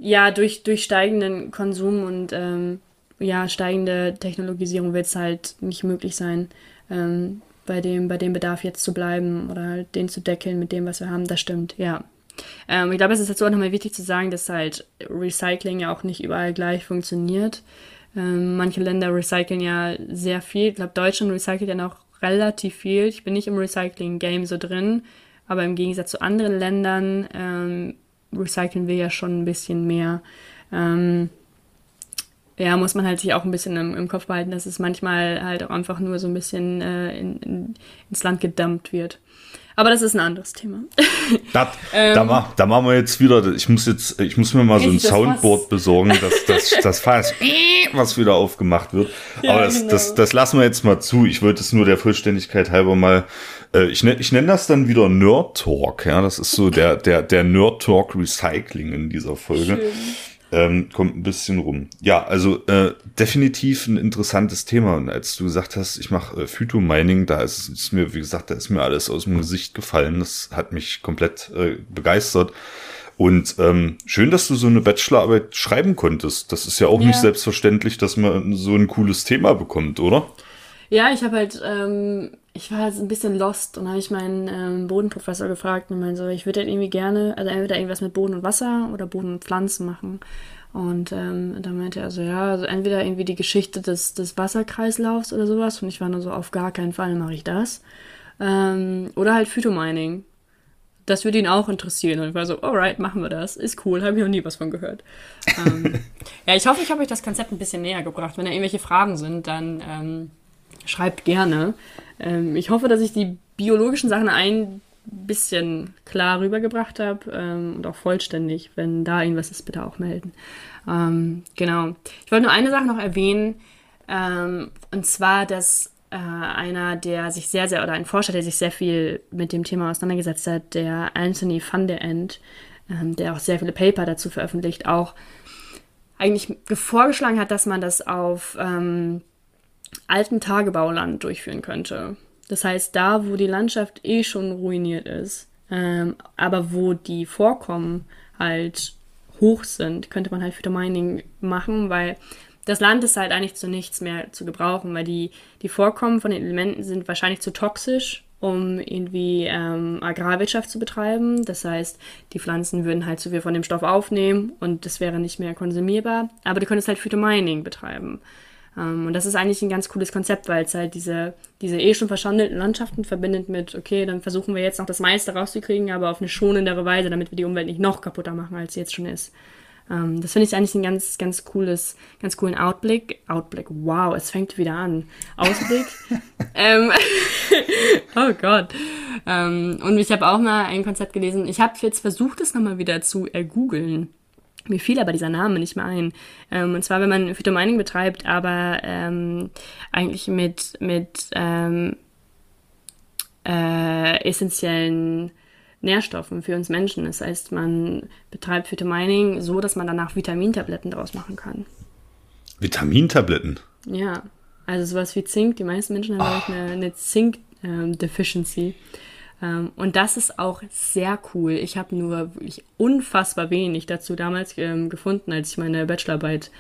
ja, durch, durch steigenden Konsum und ähm, ja, steigende Technologisierung wird es halt nicht möglich sein, ähm, bei, dem, bei dem Bedarf jetzt zu bleiben oder halt den zu deckeln mit dem, was wir haben. Das stimmt, ja. Ähm, ich glaube, es ist dazu auch nochmal wichtig zu sagen, dass halt Recycling ja auch nicht überall gleich funktioniert. Ähm, manche Länder recyceln ja sehr viel. Ich glaube, Deutschland recycelt ja noch relativ viel. Ich bin nicht im Recycling-Game so drin, aber im Gegensatz zu anderen Ländern ähm, recyceln wir ja schon ein bisschen mehr. Ähm, ja, muss man halt sich auch ein bisschen im, im, Kopf behalten, dass es manchmal halt auch einfach nur so ein bisschen äh, in, in, ins Land gedumpt wird. Aber das ist ein anderes Thema. Das, ähm, da, mach, da machen wir jetzt wieder, ich muss jetzt, ich muss mir mal so ein Soundboard was? besorgen, dass das, das Fass, was wieder aufgemacht wird. Ja, Aber das, genau. das, das lassen wir jetzt mal zu. Ich wollte es nur der Vollständigkeit halber mal, äh, ich, nenne, ich nenne das dann wieder Nerd Talk. Ja, das ist so der, der, der Nerd Talk Recycling in dieser Folge. Schön ähm, kommt ein bisschen rum. Ja, also äh, definitiv ein interessantes Thema. Und als du gesagt hast, ich mache äh, Phytomining, da ist, ist mir, wie gesagt, da ist mir alles aus dem Gesicht gefallen. Das hat mich komplett äh, begeistert. Und ähm, schön, dass du so eine Bachelorarbeit schreiben konntest. Das ist ja auch ja. nicht selbstverständlich, dass man so ein cooles Thema bekommt, oder? Ja, ich habe halt, ähm, ich war halt ein bisschen lost und habe ich meinen ähm, Bodenprofessor gefragt und meinte so, ich würde halt irgendwie gerne, also entweder irgendwas mit Boden und Wasser oder Boden und Pflanzen machen. Und ähm, dann meinte er so, ja, also entweder irgendwie die Geschichte des, des Wasserkreislaufs oder sowas. Und ich war nur so, auf gar keinen Fall mache ich das. Ähm, oder halt Phytomining. Das würde ihn auch interessieren. Und ich war so, alright, machen wir das. Ist cool, habe ich noch nie was von gehört. ähm, ja, ich hoffe, ich habe euch das Konzept ein bisschen näher gebracht. Wenn da irgendwelche Fragen sind, dann ähm, schreibt gerne. Ähm, ich hoffe, dass ich die biologischen Sachen ein bisschen klar rübergebracht habe ähm, und auch vollständig. Wenn da irgendwas ist, bitte auch melden. Ähm, genau. Ich wollte nur eine Sache noch erwähnen, ähm, und zwar, dass äh, einer, der sich sehr, sehr, oder ein Forscher, der sich sehr viel mit dem Thema auseinandergesetzt hat, der Anthony van der End, ähm, der auch sehr viele Paper dazu veröffentlicht, auch eigentlich vorgeschlagen hat, dass man das auf ähm, alten Tagebauland durchführen könnte. Das heißt, da, wo die Landschaft eh schon ruiniert ist, ähm, aber wo die Vorkommen halt hoch sind, könnte man halt Phytomining machen, weil das Land ist halt eigentlich zu nichts mehr zu gebrauchen, weil die, die Vorkommen von den Elementen sind wahrscheinlich zu toxisch, um irgendwie ähm, Agrarwirtschaft zu betreiben. Das heißt, die Pflanzen würden halt zu viel von dem Stoff aufnehmen und das wäre nicht mehr konsumierbar. Aber du könntest halt Phytomining betreiben. Ähm, und das ist eigentlich ein ganz cooles Konzept, weil es halt diese, diese eh schon verschandelten Landschaften verbindet mit, okay, dann versuchen wir jetzt noch das meiste rauszukriegen, aber auf eine schonendere Weise, damit wir die Umwelt nicht noch kaputter machen, als sie jetzt schon ist. Ähm, das finde ich eigentlich ein ganz, ganz cooles, ganz coolen Outblick. Outblick, wow, es fängt wieder an. Ausblick. ähm, oh Gott. Ähm, und ich habe auch mal ein Konzept gelesen. Ich habe jetzt versucht, es nochmal wieder zu ergoogeln. Mir fiel aber dieser Name nicht mehr ein. Ähm, und zwar, wenn man Phytomining betreibt, aber ähm, eigentlich mit, mit ähm, äh, essentiellen Nährstoffen für uns Menschen. Das heißt, man betreibt Phytomining so, dass man danach Vitamintabletten daraus machen kann. Vitamintabletten? Ja, also sowas wie Zink. Die meisten Menschen haben oh. eine, eine Zink-Deficiency. Ähm, und das ist auch sehr cool. Ich habe nur wirklich unfassbar wenig dazu damals ähm, gefunden, als ich meine Bachelorarbeit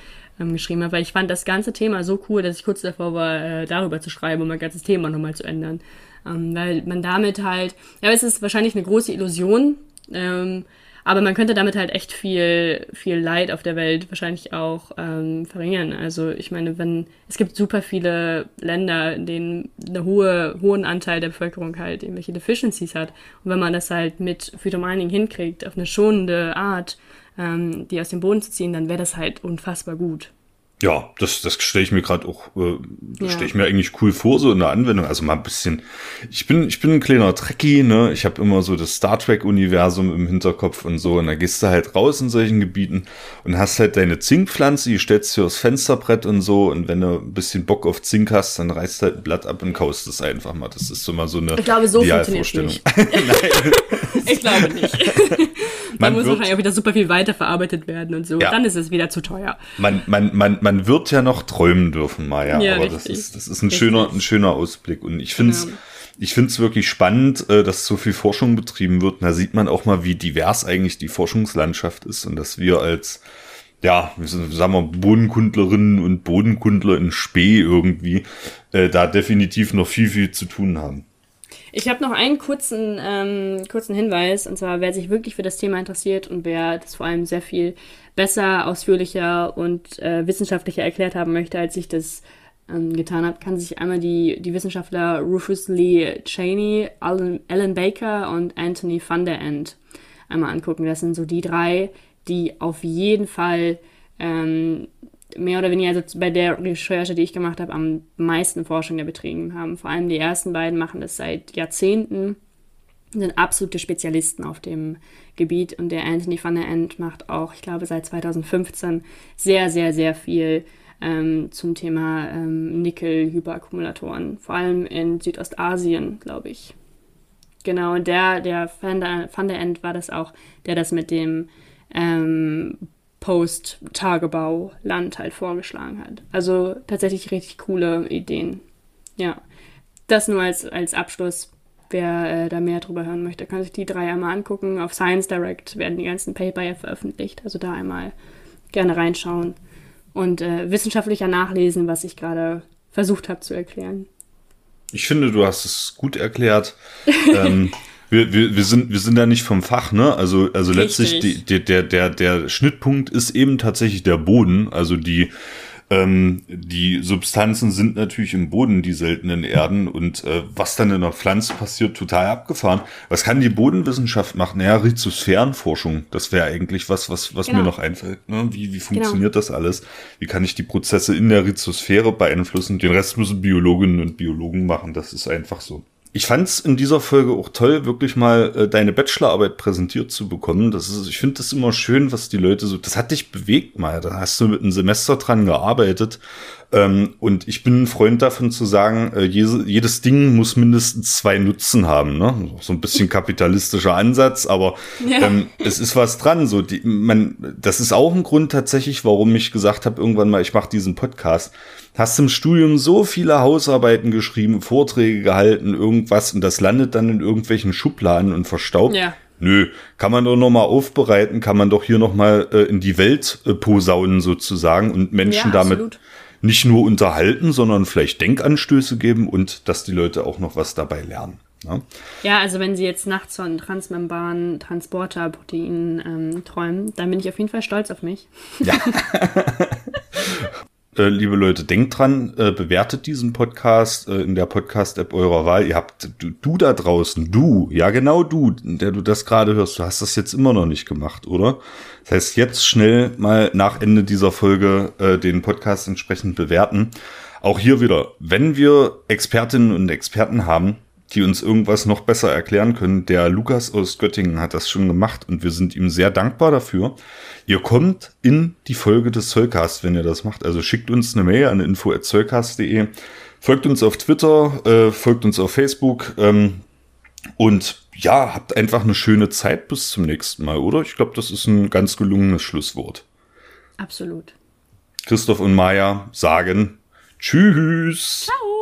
ähm, geschrieben habe, weil ich fand das ganze Thema so cool, dass ich kurz davor war, äh, darüber zu schreiben, um mein ganzes Thema nochmal zu ändern. Ähm, weil man damit halt, ja, es ist wahrscheinlich eine große Illusion, ähm, Aber man könnte damit halt echt viel, viel Leid auf der Welt wahrscheinlich auch ähm, verringern. Also ich meine, wenn es gibt super viele Länder, in denen eine hohe, hohen Anteil der Bevölkerung halt irgendwelche Deficiencies hat. Und wenn man das halt mit Phytomining hinkriegt, auf eine schonende Art, ähm, die aus dem Boden zu ziehen, dann wäre das halt unfassbar gut. Ja, das, das stelle ich mir gerade auch, äh, ja. stelle ich mir eigentlich cool vor, so in der Anwendung. Also mal ein bisschen, ich bin, ich bin ein kleiner Trekkie, ne? Ich habe immer so das Star Trek-Universum im Hinterkopf und so. Und da gehst du halt raus in solchen Gebieten und hast halt deine Zinkpflanze, die stellst du aufs Fensterbrett und so. Und wenn du ein bisschen Bock auf Zink hast, dann reißt halt ein Blatt ab und kaust es einfach mal. Das ist so mal so eine ich glaube, so Idealvorstellung. Nicht. ich glaube nicht. da muss wahrscheinlich auch wieder super viel weiterverarbeitet werden und so. Ja. Dann ist es wieder zu teuer. Man, man, man, man man wird ja noch träumen dürfen, Maja. Ja, aber richtig. das ist, das ist ein schöner, ein schöner Ausblick. Und ich finde es, ja. ich finde es wirklich spannend, äh, dass so viel Forschung betrieben wird. Und da sieht man auch mal, wie divers eigentlich die Forschungslandschaft ist und dass wir als ja, sagen wir, Bodenkundlerinnen und Bodenkundler in Spee irgendwie, äh, da definitiv noch viel, viel zu tun haben. Ich habe noch einen kurzen, ähm, kurzen Hinweis, und zwar, wer sich wirklich für das Thema interessiert und wer das vor allem sehr viel besser, ausführlicher und äh, wissenschaftlicher erklärt haben möchte, als ich das ähm, getan habe, kann sich einmal die, die Wissenschaftler Rufus Lee Cheney, Alan, Alan Baker und Anthony van der End einmal angucken. Das sind so die drei, die auf jeden Fall ähm, mehr oder weniger, also bei der Recherche, die ich gemacht habe, am meisten Forschung der betrieben haben. Vor allem die ersten beiden machen das seit Jahrzehnten, sind absolute Spezialisten auf dem Gebiet und der Anthony van der End macht auch, ich glaube, seit 2015 sehr, sehr, sehr viel ähm, zum Thema ähm, Nickel-Hyperakkumulatoren, vor allem in Südostasien, glaube ich. Genau, und der, der Van der, End war das auch, der das mit dem ähm, Post-Tagebau-Land halt vorgeschlagen hat. Also tatsächlich richtig coole Ideen. Ja. Das nur als, als Abschluss. Wer äh, da mehr drüber hören möchte, kann sich die drei einmal angucken. Auf Science Direct werden die ganzen Paper ja veröffentlicht. Also da einmal gerne reinschauen und äh, wissenschaftlicher nachlesen, was ich gerade versucht habe zu erklären. Ich finde, du hast es gut erklärt. ähm, wir, wir, wir, sind, wir sind da nicht vom Fach, ne? Also, also letztlich die, die, der, der, der Schnittpunkt ist eben tatsächlich der Boden, also die, ähm, die Substanzen sind natürlich im Boden, die seltenen Erden. Und äh, was dann in der Pflanze passiert, total abgefahren. Was kann die Bodenwissenschaft machen? Naja, Rhizosphärenforschung. Das wäre eigentlich was, was, was genau. mir noch einfällt. Ne? Wie, wie funktioniert genau. das alles? Wie kann ich die Prozesse in der Rhizosphäre beeinflussen? Den Rest müssen Biologinnen und Biologen machen. Das ist einfach so. Ich fand es in dieser Folge auch toll, wirklich mal äh, deine Bachelorarbeit präsentiert zu bekommen. Das ist, ich finde das immer schön, was die Leute so. Das hat dich bewegt mal. Da hast du mit einem Semester dran gearbeitet. Ähm, und ich bin ein Freund davon zu sagen, äh, jedes, jedes Ding muss mindestens zwei Nutzen haben. Ne? So ein bisschen kapitalistischer Ansatz, aber ja. ähm, es ist was dran. So, die, man, das ist auch ein Grund tatsächlich, warum ich gesagt habe, irgendwann mal, ich mache diesen Podcast hast im Studium so viele Hausarbeiten geschrieben, Vorträge gehalten, irgendwas und das landet dann in irgendwelchen Schubladen und verstaubt. Ja. Nö, kann man doch noch mal aufbereiten, kann man doch hier noch mal äh, in die Welt äh, posaunen sozusagen und Menschen ja, damit nicht nur unterhalten, sondern vielleicht Denkanstöße geben und dass die Leute auch noch was dabei lernen. Ja, ne? ja also wenn sie jetzt nachts von transmembran Transporterproteinen ähm, träumen, dann bin ich auf jeden Fall stolz auf mich. Ja. Äh, liebe Leute, denkt dran, äh, bewertet diesen Podcast äh, in der Podcast-App eurer Wahl. Ihr habt, du, du da draußen, du, ja genau du, der du das gerade hörst, du hast das jetzt immer noch nicht gemacht, oder? Das heißt, jetzt schnell mal nach Ende dieser Folge äh, den Podcast entsprechend bewerten. Auch hier wieder, wenn wir Expertinnen und Experten haben, die uns irgendwas noch besser erklären können. Der Lukas aus Göttingen hat das schon gemacht und wir sind ihm sehr dankbar dafür. Ihr kommt in die Folge des Zollcast, wenn ihr das macht. Also schickt uns eine Mail an info.zollcast.de, folgt uns auf Twitter, äh, folgt uns auf Facebook ähm, und ja, habt einfach eine schöne Zeit bis zum nächsten Mal, oder? Ich glaube, das ist ein ganz gelungenes Schlusswort. Absolut. Christoph und Maya sagen Tschüss. Ciao.